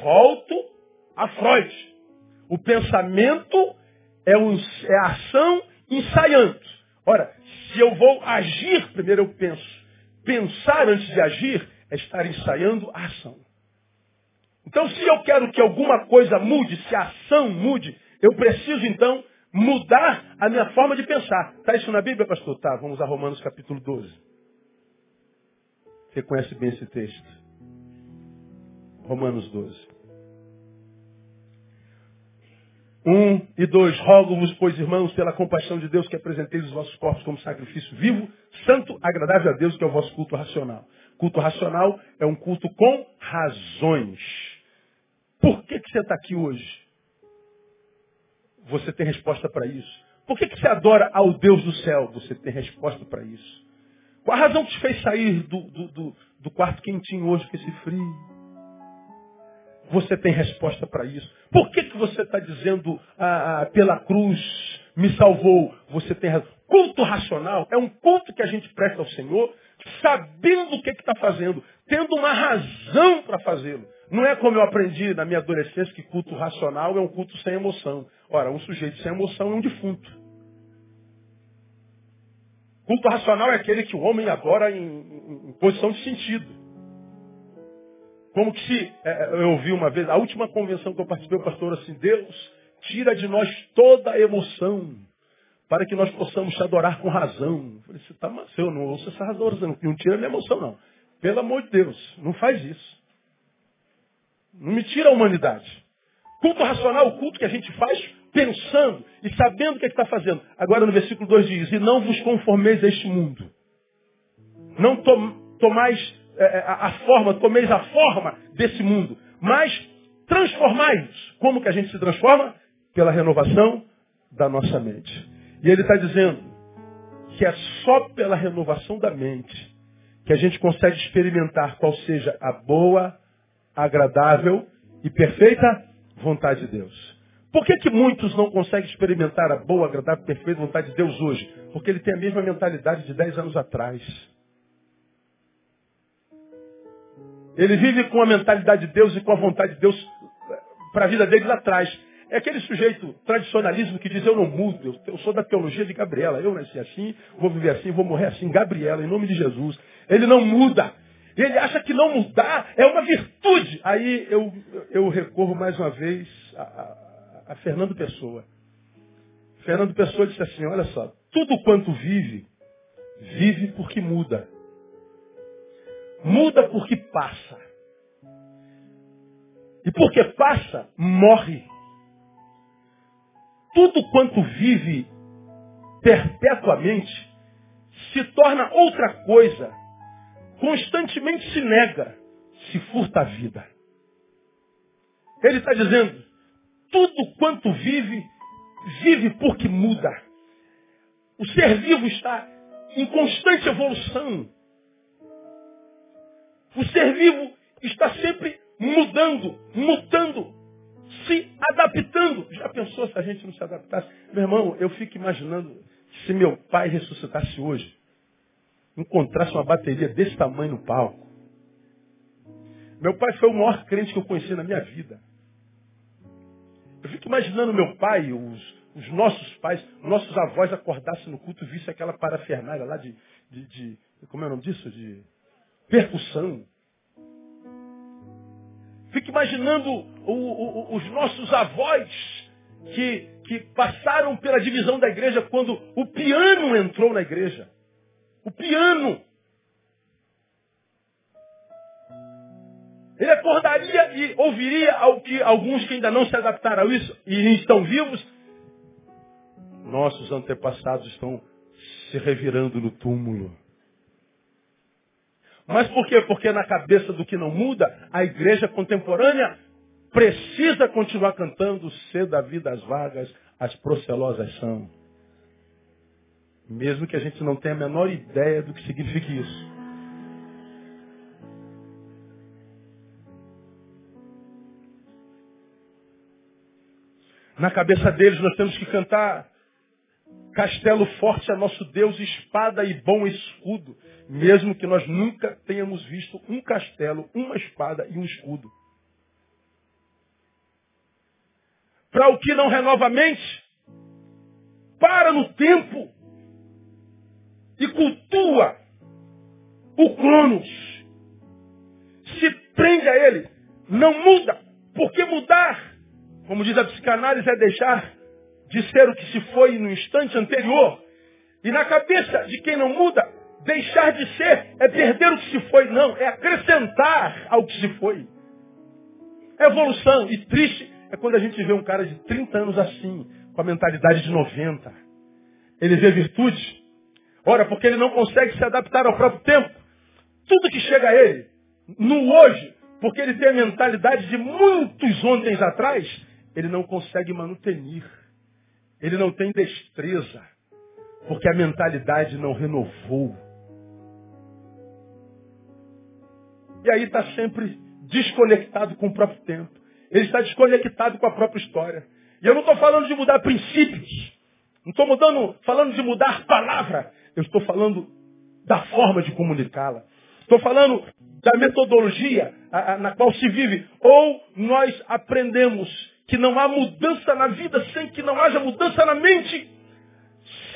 Volto a Freud. O pensamento é, um, é a ação ensaiando. Ora, se eu vou agir, primeiro eu penso. Pensar antes de agir é estar ensaiando a ação. Então, se eu quero que alguma coisa mude, se a ação mude, eu preciso então mudar a minha forma de pensar. Está isso na Bíblia, pastor? Tá, vamos a Romanos capítulo 12. Você conhece bem esse texto. Romanos 12. Um e dois, rogo-vos, pois, irmãos, pela compaixão de Deus, que apresenteis os vossos corpos como sacrifício vivo, santo, agradável a Deus, que é o vosso culto racional. Culto racional é um culto com razões. Por que, que você está aqui hoje? Você tem resposta para isso. Por que, que você adora ao Deus do céu? Você tem resposta para isso. Qual a razão que te fez sair do, do, do, do quarto quentinho hoje com esse frio? Você tem resposta para isso. Por que, que você está dizendo ah, ah, pela cruz me salvou? Você tem razão. Culto racional é um culto que a gente presta ao Senhor, sabendo o que está fazendo, tendo uma razão para fazê-lo. Não é como eu aprendi na minha adolescência que culto racional é um culto sem emoção. Ora, um sujeito sem emoção é um defunto. Culto racional é aquele que o homem adora em, em, em posição de sentido. Como que se, é, é, eu ouvi uma vez, a última convenção que eu participei, o pastor assim, Deus tira de nós toda a emoção, para que nós possamos te adorar com razão. Eu falei, você está eu não ouço essa razão, não, tira minha emoção, não. Pelo amor de Deus, não faz isso. Não me tira a humanidade. Culto racional, o culto que a gente faz pensando e sabendo o que é está fazendo. Agora no versículo 2 diz, e não vos conformeis a este mundo. Não tom, tomais é, é, a, a forma, tomeis a forma desse mundo, mas transformai-vos. Como que a gente se transforma? Pela renovação da nossa mente. E ele está dizendo que é só pela renovação da mente que a gente consegue experimentar qual seja a boa, agradável e perfeita vontade de Deus. Por que, que muitos não conseguem experimentar a boa, agradável perfeita vontade de Deus hoje? Porque ele tem a mesma mentalidade de 10 anos atrás. Ele vive com a mentalidade de Deus e com a vontade de Deus para a vida dele lá atrás. É aquele sujeito tradicionalismo que diz eu não mudo, eu, sou da teologia de Gabriela, eu nasci assim, vou viver assim, vou morrer assim, Gabriela, em nome de Jesus. Ele não muda. Ele acha que não mudar é uma virtude. Aí eu, eu recorro mais uma vez a, a, a Fernando Pessoa. Fernando Pessoa disse assim, olha só, tudo quanto vive, vive porque muda. Muda porque passa. E porque passa, morre. Tudo quanto vive perpetuamente se torna outra coisa. Constantemente se nega, se furta a vida. Ele está dizendo, tudo quanto vive, vive porque muda. O ser vivo está em constante evolução. O ser vivo está sempre mudando, mutando, se adaptando. Já pensou se a gente não se adaptasse? Meu irmão, eu fico imaginando se meu pai ressuscitasse hoje, encontrasse uma bateria desse tamanho no palco. Meu pai foi o maior crente que eu conheci na minha vida. Eu fico imaginando meu pai, os, os nossos pais, nossos avós acordassem no culto e vissem aquela parafernália lá de, de, de, como é o nome disso? De percussão. Fico imaginando o, o, os nossos avós que, que passaram pela divisão da igreja quando o piano entrou na igreja. O piano. Ele acordaria e ouviria ao que alguns que ainda não se adaptaram a isso e estão vivos. Nossos antepassados estão se revirando no túmulo. Mas por quê? Porque na cabeça do que não muda, a igreja contemporânea precisa continuar cantando cedo a vida as vagas, as procelosas são. Mesmo que a gente não tenha a menor ideia do que significa isso. Na cabeça deles nós temos que cantar Castelo forte é nosso Deus, espada e bom escudo. Mesmo que nós nunca tenhamos visto um castelo, uma espada e um escudo. Para o que não renova a mente, para no tempo e cultua o Cronos. Se prende a ele, não muda. Porque mudar, como diz a psicanálise, é deixar de ser o que se foi no instante anterior. E na cabeça de quem não muda, deixar de ser é perder o que se foi, não, é acrescentar ao que se foi. É evolução. E triste é quando a gente vê um cara de 30 anos assim, com a mentalidade de 90. Ele vê virtude. Ora, porque ele não consegue se adaptar ao próprio tempo. Tudo que chega a ele, no hoje, porque ele tem a mentalidade de muitos ontem atrás, ele não consegue manutenir. Ele não tem destreza, porque a mentalidade não renovou. E aí está sempre desconectado com o próprio tempo. Ele está desconectado com a própria história. E eu não estou falando de mudar princípios. Não estou mudando, falando de mudar palavra. Eu estou falando da forma de comunicá-la. Estou falando da metodologia a, a, na qual se vive. Ou nós aprendemos que não há mudança na vida sem que não haja mudança na mente.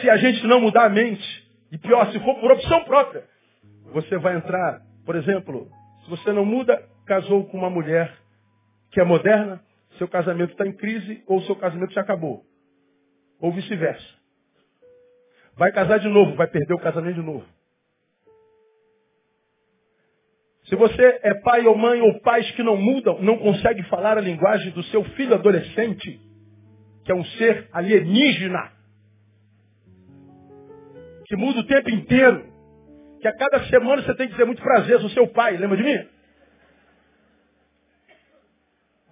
Se a gente não mudar a mente, e pior, se for por opção própria, você vai entrar, por exemplo, se você não muda, casou com uma mulher que é moderna, seu casamento está em crise ou seu casamento já acabou. Ou vice-versa. Vai casar de novo, vai perder o casamento de novo. Se você é pai ou mãe ou pais que não mudam, não consegue falar a linguagem do seu filho adolescente, que é um ser alienígena, que muda o tempo inteiro, que a cada semana você tem que dizer muito prazer, sou seu pai, lembra de mim?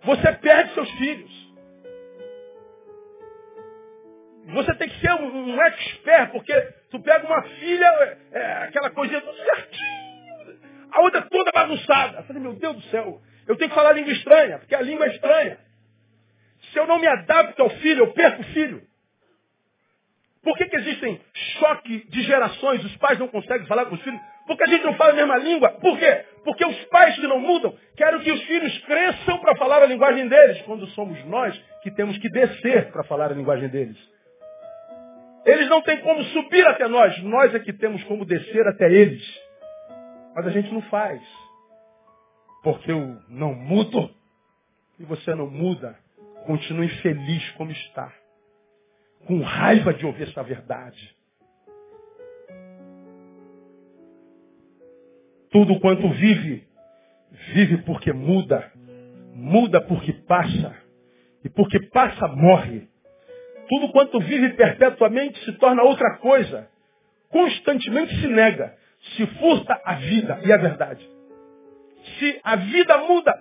Você perde seus filhos. Você tem que ser um, um expert, porque tu pega uma filha, é, é aquela coisinha tudo certinho, a outra toda bagunçada. Eu falei, meu Deus do céu, eu tenho que falar língua estranha, porque a língua é estranha. Se eu não me adapto ao filho, eu perco o filho. Por que, que existem choque de gerações? Os pais não conseguem falar com os filhos? Porque a gente não fala a mesma língua. Por quê? Porque os pais que não mudam querem que os filhos cresçam para falar a linguagem deles, quando somos nós que temos que descer para falar a linguagem deles. Eles não têm como subir até nós, nós é que temos como descer até eles. Mas a gente não faz. Porque eu não mudo e você não muda. Continue feliz como está com raiva de ouvir essa verdade. Tudo quanto vive, vive porque muda. Muda porque passa. E porque passa, morre. Tudo quanto vive perpetuamente se torna outra coisa. Constantemente se nega. Se furta a vida e a verdade. Se a vida muda,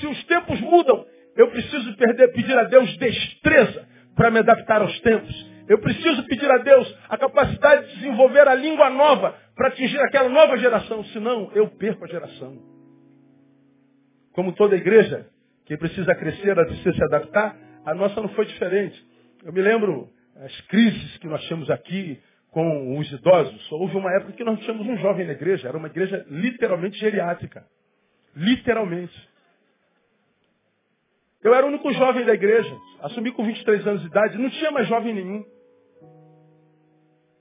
se os tempos mudam, eu preciso perder, pedir a Deus destreza para me adaptar aos tempos. Eu preciso pedir a Deus a capacidade de desenvolver a língua nova para atingir aquela nova geração, senão eu perco a geração. Como toda igreja que precisa crescer, a precisa se adaptar, a nossa não foi diferente. Eu me lembro as crises que nós tínhamos aqui com os idosos. Houve uma época que nós tínhamos um jovem na igreja, era uma igreja literalmente geriátrica. Literalmente. Eu era o único jovem da igreja. Assumi com 23 anos de idade. Não tinha mais jovem nenhum.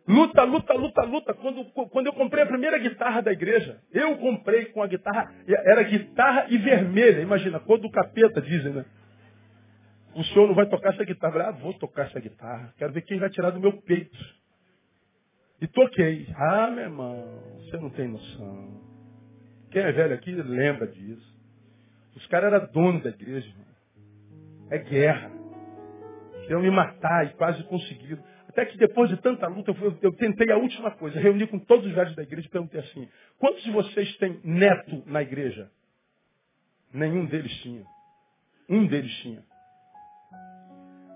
Luta, luta, luta, luta. Quando, quando eu comprei a primeira guitarra da igreja, eu comprei com a guitarra, era guitarra e vermelha. Imagina, cor do capeta, dizem, né? O senhor não vai tocar essa guitarra. Eu falei, ah, vou tocar essa guitarra. Quero ver quem vai tirar do meu peito. E toquei. Ah, meu irmão, você não tem noção. Quem é velho aqui lembra disso. Os caras eram donos da igreja, irmão. É guerra. Queriam me matar e quase conseguiram. Até que depois de tanta luta, eu, eu tentei a última coisa. Reuni com todos os velhos da igreja e perguntei assim, quantos de vocês têm neto na igreja? Nenhum deles tinha. Um deles tinha.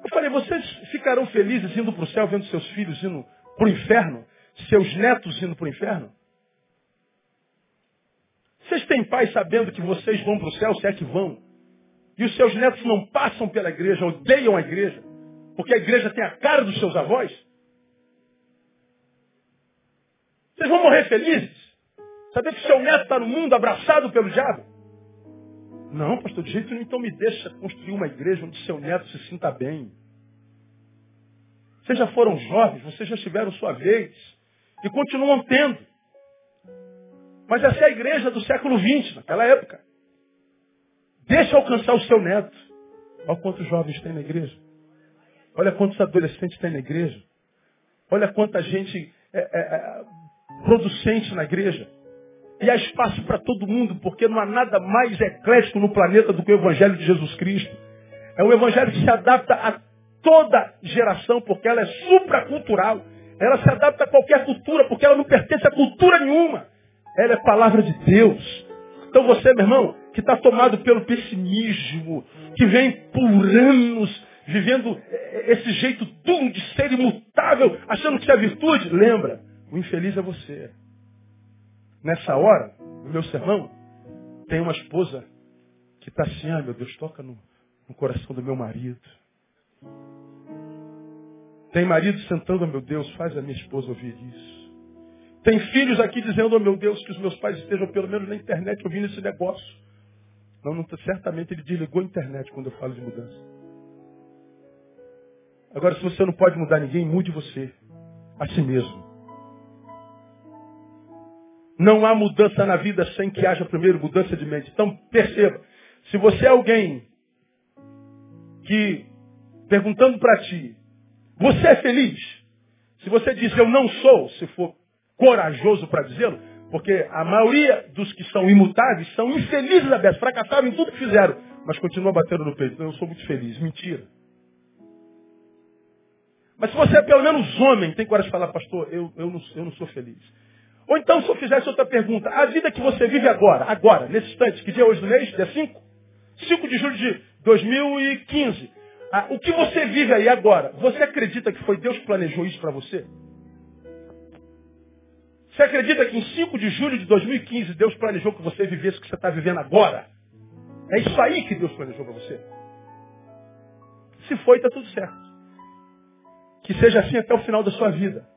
Eu falei, vocês ficarão felizes indo para o céu, vendo seus filhos indo para o inferno? Seus netos indo para o inferno? Vocês têm pais sabendo que vocês vão para o céu, se é que vão? E os seus netos não passam pela igreja, odeiam a igreja, porque a igreja tem a cara dos seus avós. Vocês vão morrer felizes? Saber que seu neto está no mundo abraçado pelo diabo? Não, pastor, de jeito nenhum, então me deixa construir uma igreja onde seu neto se sinta bem. Vocês já foram jovens, vocês já tiveram sua vez e continuam tendo. Mas essa é a igreja do século XX, naquela época. Deixa alcançar o seu neto. Olha quantos jovens tem na igreja. Olha quantos adolescentes tem na igreja. Olha quanta gente é, é, é, producente na igreja. E há espaço para todo mundo, porque não há nada mais eclético no planeta do que o Evangelho de Jesus Cristo. É um Evangelho que se adapta a toda geração, porque ela é supracultural. Ela se adapta a qualquer cultura, porque ela não pertence a cultura nenhuma. Ela é palavra de Deus. Então você, meu irmão, que está tomado pelo pessimismo, que vem por anos vivendo esse jeito duro de ser imutável, achando que isso é virtude, lembra, o infeliz é você. Nessa hora, no meu sermão, tem uma esposa que está assim, ah meu Deus, toca no, no coração do meu marido. Tem marido sentando, oh, meu Deus, faz a minha esposa ouvir isso. Tem filhos aqui dizendo, oh meu Deus, que os meus pais estejam pelo menos na internet ouvindo esse negócio. Não, não, certamente ele desligou a internet quando eu falo de mudança. Agora, se você não pode mudar ninguém, mude você. A si mesmo. Não há mudança na vida sem que haja primeiro mudança de mente. Então, perceba. Se você é alguém que, perguntando para ti, você é feliz? Se você diz eu não sou, se for corajoso para dizê-lo, Porque a maioria dos que são imutáveis são infelizes beça, fracassaram em tudo que fizeram, mas continuam batendo no peito. Eu sou muito feliz. Mentira. Mas se você é pelo menos homem, tem coragem de falar, pastor, eu, eu, não, eu não sou feliz. Ou então, se eu fizesse outra pergunta, a vida que você vive agora, agora, nesse instante, que dia é hoje do mês? Dia 5? 5 de julho de 2015. Ah, o que você vive aí agora, você acredita que foi Deus que planejou isso para você? Você acredita que em 5 de julho de 2015 Deus planejou que você vivesse o que você está vivendo agora? É isso aí que Deus planejou para você. Se foi, está tudo certo. Que seja assim até o final da sua vida.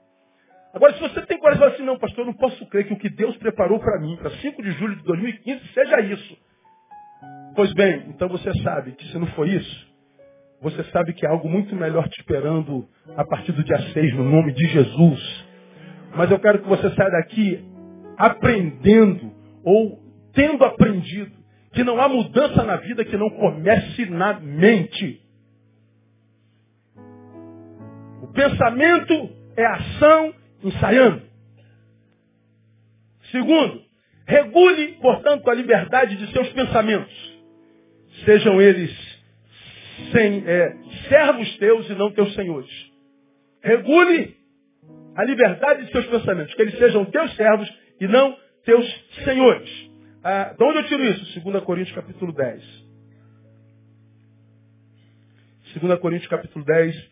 Agora, se você tem coragem de assim, não, pastor, eu não posso crer que o que Deus preparou para mim, para 5 de julho de 2015, seja isso. Pois bem, então você sabe que se não for isso, você sabe que há algo muito melhor te esperando a partir do dia 6, no nome de Jesus. Mas eu quero que você saia daqui aprendendo ou tendo aprendido que não há mudança na vida que não comece na mente. O pensamento é ação ensaiando. Segundo, regule, portanto, a liberdade de seus pensamentos. Sejam eles sem, é, servos teus e não teus senhores. Regule a liberdade de seus pensamentos, que eles sejam teus servos e não teus senhores. Ah, de onde eu tiro isso? 2 Coríntios capítulo 10. 2 Coríntios capítulo 10,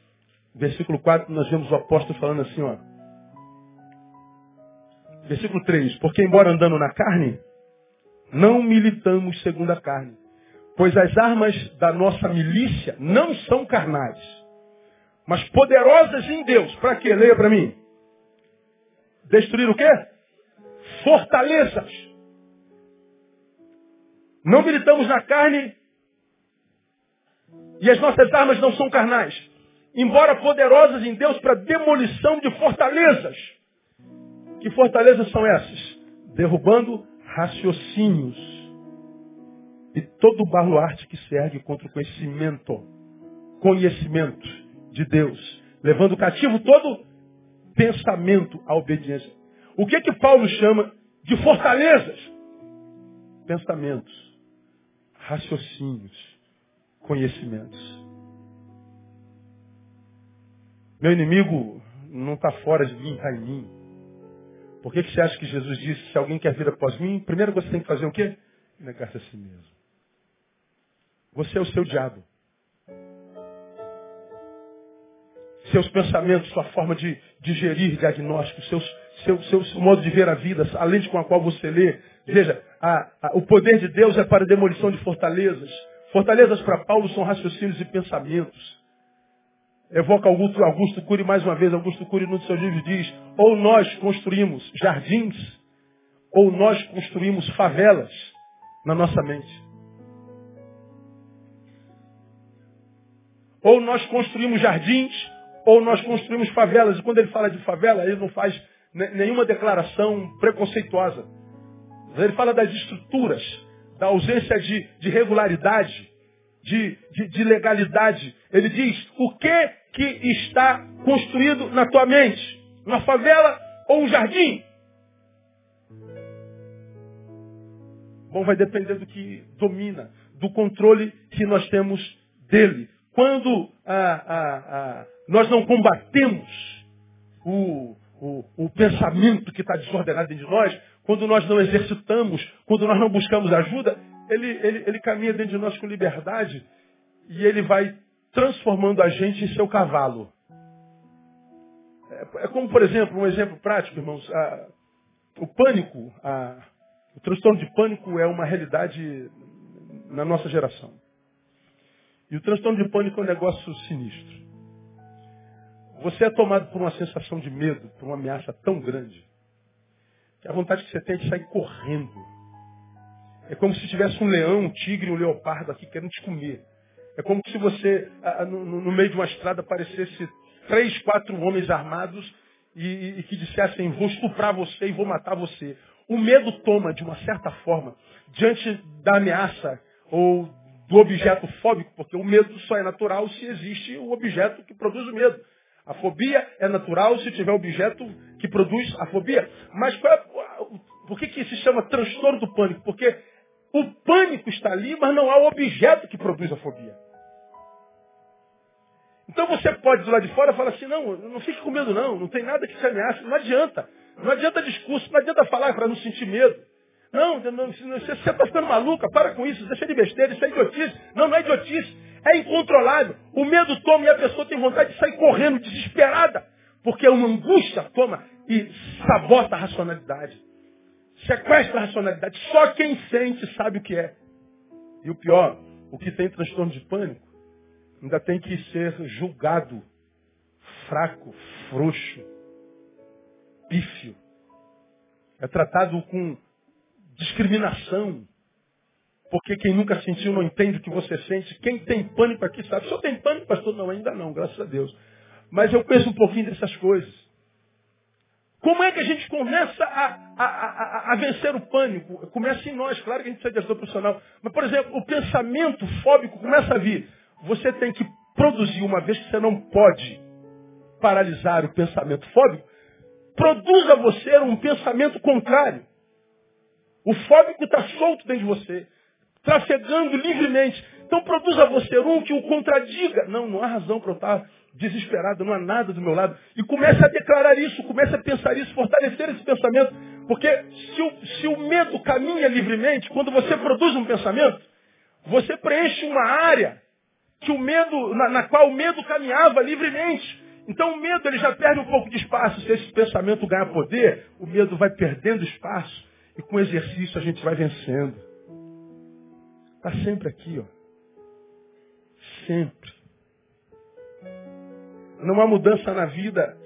versículo 4, nós vemos o apóstolo falando assim, ó. Versículo 3, porque embora andando na carne, não militamos segundo a carne. Pois as armas da nossa milícia não são carnais, mas poderosas em Deus. Para quê? Leia para mim. Destruir o quê? Fortalezas. Não militamos na carne e as nossas armas não são carnais. Embora poderosas em Deus para demolição de fortalezas. Que fortalezas são essas? Derrubando raciocínios e todo o baluarte que serve contra o conhecimento, conhecimento de Deus, levando cativo todo pensamento à obediência. O que que Paulo chama de fortalezas? Pensamentos, raciocínios, conhecimentos. Meu inimigo não está fora de mim, está em mim. Por que, que você acha que Jesus disse, se alguém quer vir após mim, primeiro você tem que fazer o quê? Negar-se a si mesmo. Você é o seu diabo. seus pensamentos, sua forma de, de gerir diagnósticos, seus, seu, seu, seu, modo de ver a vida, a lente com a qual você lê. Veja, a, a, o poder de Deus é para a demolição de fortalezas. Fortalezas para Paulo são raciocínios e pensamentos. Evoca Augusto, Augusto Cury mais uma vez. Augusto Cury no seu livro diz, ou nós construímos jardins, ou nós construímos favelas na nossa mente. Ou nós construímos jardins, ou nós construímos favelas. E quando ele fala de favela, ele não faz nenhuma declaração preconceituosa. Ele fala das estruturas, da ausência de, de regularidade, de, de, de legalidade. Ele diz, o que que está construído na tua mente? Uma favela ou um jardim? Bom, vai depender do que domina, do controle que nós temos dele. Quando ah, ah, ah, nós não combatemos o, o, o pensamento que está desordenado dentro de nós, quando nós não exercitamos, quando nós não buscamos ajuda, ele, ele, ele caminha dentro de nós com liberdade e ele vai transformando a gente em seu cavalo. É, é como, por exemplo, um exemplo prático, irmãos. A, o pânico, a, o transtorno de pânico é uma realidade na nossa geração. E o transtorno de pânico é um negócio sinistro. Você é tomado por uma sensação de medo, por uma ameaça tão grande, que a vontade que você tem é de sair correndo. É como se tivesse um leão, um tigre, um leopardo aqui querendo te comer. É como se você, no, meio de uma estrada, aparecesse três, quatro homens armados e, e que dissessem, vou estuprar você e vou matar você. O medo toma, de uma certa forma, diante da ameaça ou do objeto fóbico, porque o medo só é natural se existe o objeto que produz o medo. A fobia é natural se tiver objeto que produz a fobia. Mas é, Por que, que se chama transtorno do pânico? Porque o pânico está ali, mas não há o objeto que produz a fobia. Então você pode do lado de fora falar assim, não, não fique com medo não, não tem nada que se ameace, não adianta. Não adianta discurso, não adianta falar para não sentir medo. Não, você está ficando maluca, para com isso, deixa de besteira, isso é idiotice. Não, não é idiotice, é incontrolável. O medo toma e a pessoa tem vontade de sair correndo, desesperada. Porque uma angústia toma e sabota a racionalidade. Sequestra a racionalidade. Só quem sente sabe o que é. E o pior, o que tem transtorno de pânico, ainda tem que ser julgado fraco, frouxo, pífio. É tratado com discriminação. Porque quem nunca sentiu não entende o que você sente. Quem tem pânico aqui sabe. Senhor tem pânico, pastor? Não, ainda não, graças a Deus. Mas eu penso um pouquinho dessas coisas. Como é que a gente começa a, a, a, a, vencer o pânico? Começa em nós, claro que a gente precisa de ajuda profissional. Mas, por exemplo, o pensamento fóbico começa a vir. Você tem que produzir, uma vez que você não pode paralisar o pensamento fóbico, produza você um pensamento contrário. O fóbico está solto dentro de você, trafegando livremente. Então produza você um que o contradiga. Não, não há razão para eu estar desesperado, não há nada do meu lado. E comece a declarar isso, comece a pensar isso, fortalecer esse pensamento. Porque se o, se o medo caminha livremente, quando você produz um pensamento, você preenche uma área que o medo, na, na qual o medo caminhava livremente. Então o medo ele já perde um pouco de espaço. Se esse pensamento ganhar poder, o medo vai perdendo espaço. E com exercício a gente vai vencendo. Está sempre aqui, ó. Sempre. Não há mudança na vida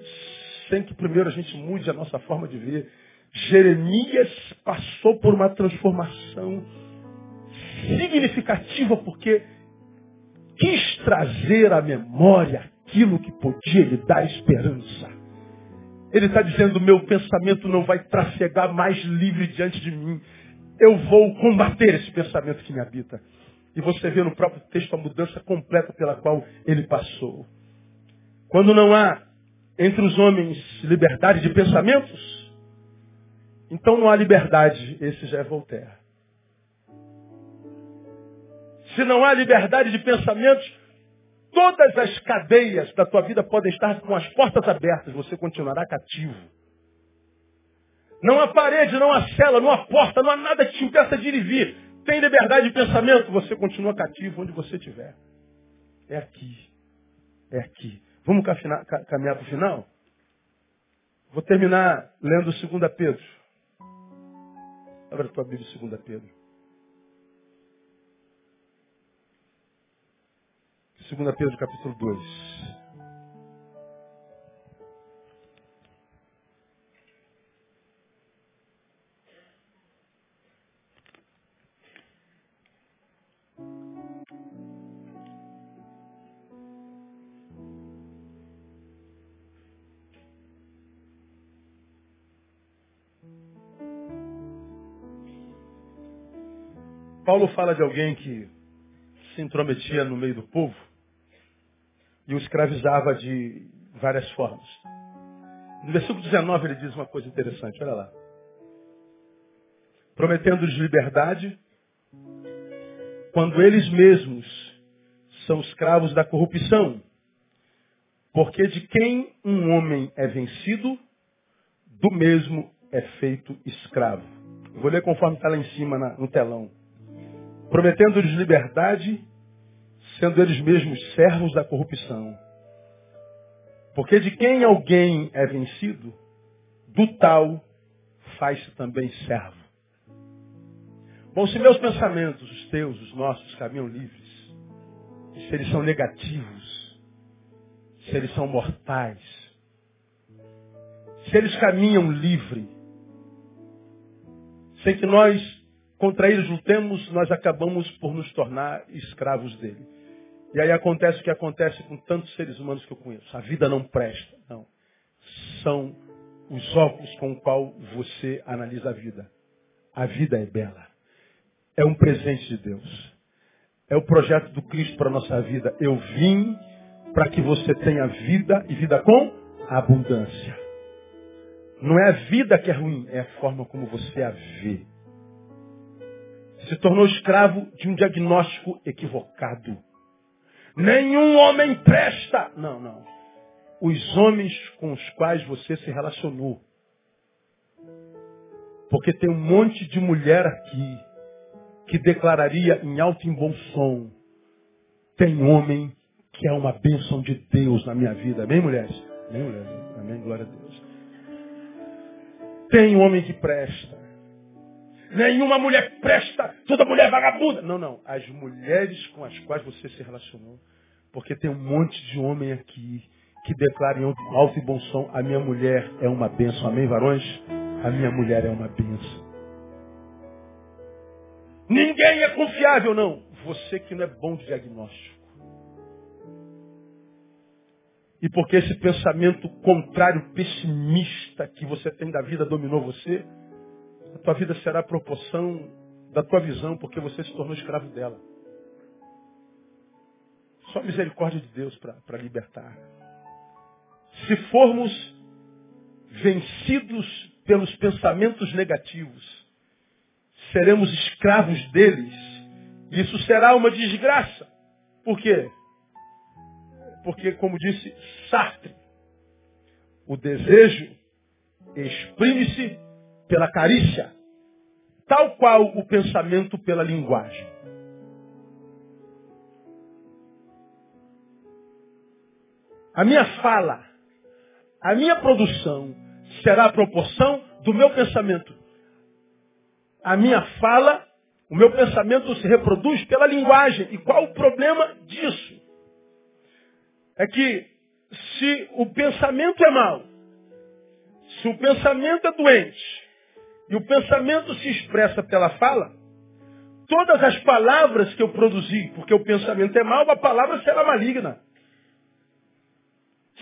sem que primeiro a gente mude a nossa forma de ver. Jeremias passou por uma transformação significativa porque quis trazer à memória aquilo que podia lhe dar esperança. Ele está dizendo: meu pensamento não vai trafegar mais livre diante de mim. Eu vou combater esse pensamento que me habita. E você vê no próprio texto a mudança completa pela qual ele passou. Quando não há entre os homens liberdade de pensamentos, então não há liberdade. Esse já é Voltaire. Se não há liberdade de pensamentos, todas as cadeias da tua vida podem estar com as portas abertas, você continuará cativo. Não há parede, não há cela, não há porta, não há nada que te impeça de ir e vir. Tem liberdade de pensamento, você continua cativo onde você estiver. É aqui. É aqui. Vamos caminhar para o final? Vou terminar lendo 2 Pedro. Abra a tua Bíblia, 2 Pedro. 2 Pedro capítulo 2. Paulo fala de alguém que se intrometia no meio do povo e o escravizava de várias formas. No versículo 19 ele diz uma coisa interessante, olha lá. Prometendo-lhes liberdade, quando eles mesmos são escravos da corrupção. Porque de quem um homem é vencido, do mesmo é feito escravo. Vou ler conforme está lá em cima na, no telão. Prometendo-lhes liberdade, sendo eles mesmos servos da corrupção. Porque de quem alguém é vencido, do tal faz-se também servo. Bom, se meus pensamentos, os teus, os nossos, caminham livres, se eles são negativos, se eles são mortais, se eles caminham livre, sem que nós contra eles lutemos, nós acabamos por nos tornar escravos dele. E aí acontece o que acontece com tantos seres humanos que eu conheço. A vida não presta. Não. São os óculos com o qual você analisa a vida. A vida é bela. É um presente de Deus. É o projeto do Cristo para a nossa vida. Eu vim para que você tenha vida e vida com abundância. Não é a vida que é ruim, é a forma como você a vê. Se tornou escravo de um diagnóstico equivocado. Nenhum homem presta. Não, não. Os homens com os quais você se relacionou. Porque tem um monte de mulher aqui que declararia em alto e bom som: tem homem que é uma bênção de Deus na minha vida. Amém, mulheres? Amém, mulheres? Amém, glória a Deus. Tem homem que presta. Nenhuma mulher presta, toda mulher é vagabunda. Não, não. As mulheres com as quais você se relacionou. Porque tem um monte de homem aqui que declara em alto e bom som: a minha mulher é uma bênção. Amém, varões? A minha mulher é uma bênção. Ninguém é confiável, não. Você que não é bom de diagnóstico. E porque esse pensamento contrário, pessimista que você tem da vida dominou você, a tua vida será a proporção da tua visão, porque você se tornou escravo dela. Só a misericórdia de Deus para libertar. Se formos vencidos pelos pensamentos negativos, seremos escravos deles. Isso será uma desgraça. Por quê? Porque, como disse Sartre, o desejo exprime-se pela carícia, tal qual o pensamento pela linguagem. A minha fala, a minha produção será a proporção do meu pensamento. A minha fala, o meu pensamento se reproduz pela linguagem. E qual o problema disso? É que se o pensamento é mau, se o pensamento é doente, e o pensamento se expressa pela fala, todas as palavras que eu produzi, porque o pensamento é mau, a palavra será maligna.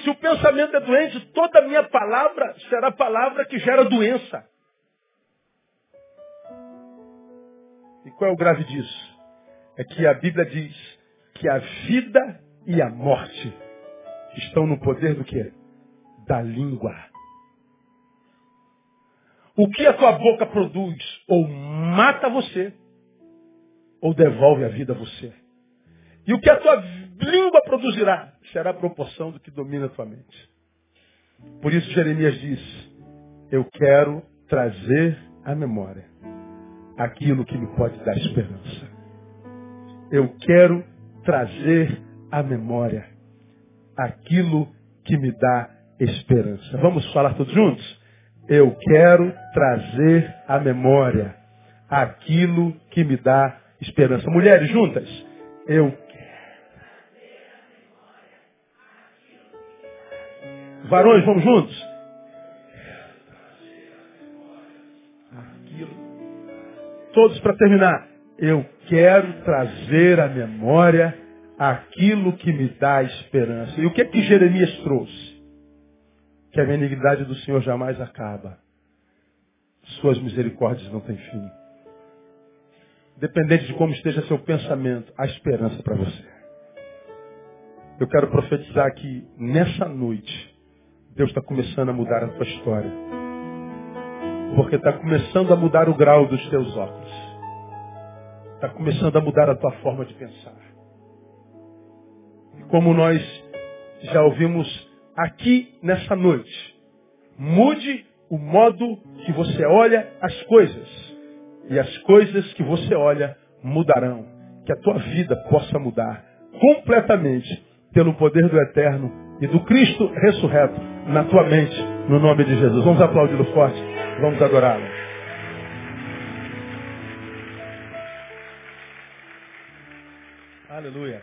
Se o pensamento é doente, toda a minha palavra será palavra que gera doença. E qual é o grave disso? É que a Bíblia diz que a vida e a morte estão no poder do quê? Da língua. O que a tua boca produz ou mata você, ou devolve a vida a você. E o que a tua língua produzirá será a proporção do que domina a tua mente. Por isso Jeremias diz, eu quero trazer à memória aquilo que me pode dar esperança. Eu quero trazer à memória aquilo que me dá esperança. Vamos falar todos juntos? Eu quero trazer à memória aquilo que me dá esperança. Mulheres juntas, eu Varões, vamos juntos? Aquilo. Todos para terminar. Eu quero trazer à memória aquilo que me dá esperança. E o que é que Jeremias trouxe? Que a benignidade do Senhor jamais acaba. Suas misericórdias não têm fim. Dependente de como esteja seu pensamento, há esperança para você. Eu quero profetizar que nessa noite, Deus está começando a mudar a tua história. Porque está começando a mudar o grau dos teus óculos. Está começando a mudar a tua forma de pensar. E como nós já ouvimos aqui nessa noite, mude o modo que você olha as coisas. E as coisas que você olha mudarão. Que a tua vida possa mudar completamente pelo poder do Eterno e do Cristo ressurreto na tua mente, no nome de Jesus. Vamos aplaudi-lo forte, vamos adorá-lo. Aleluia.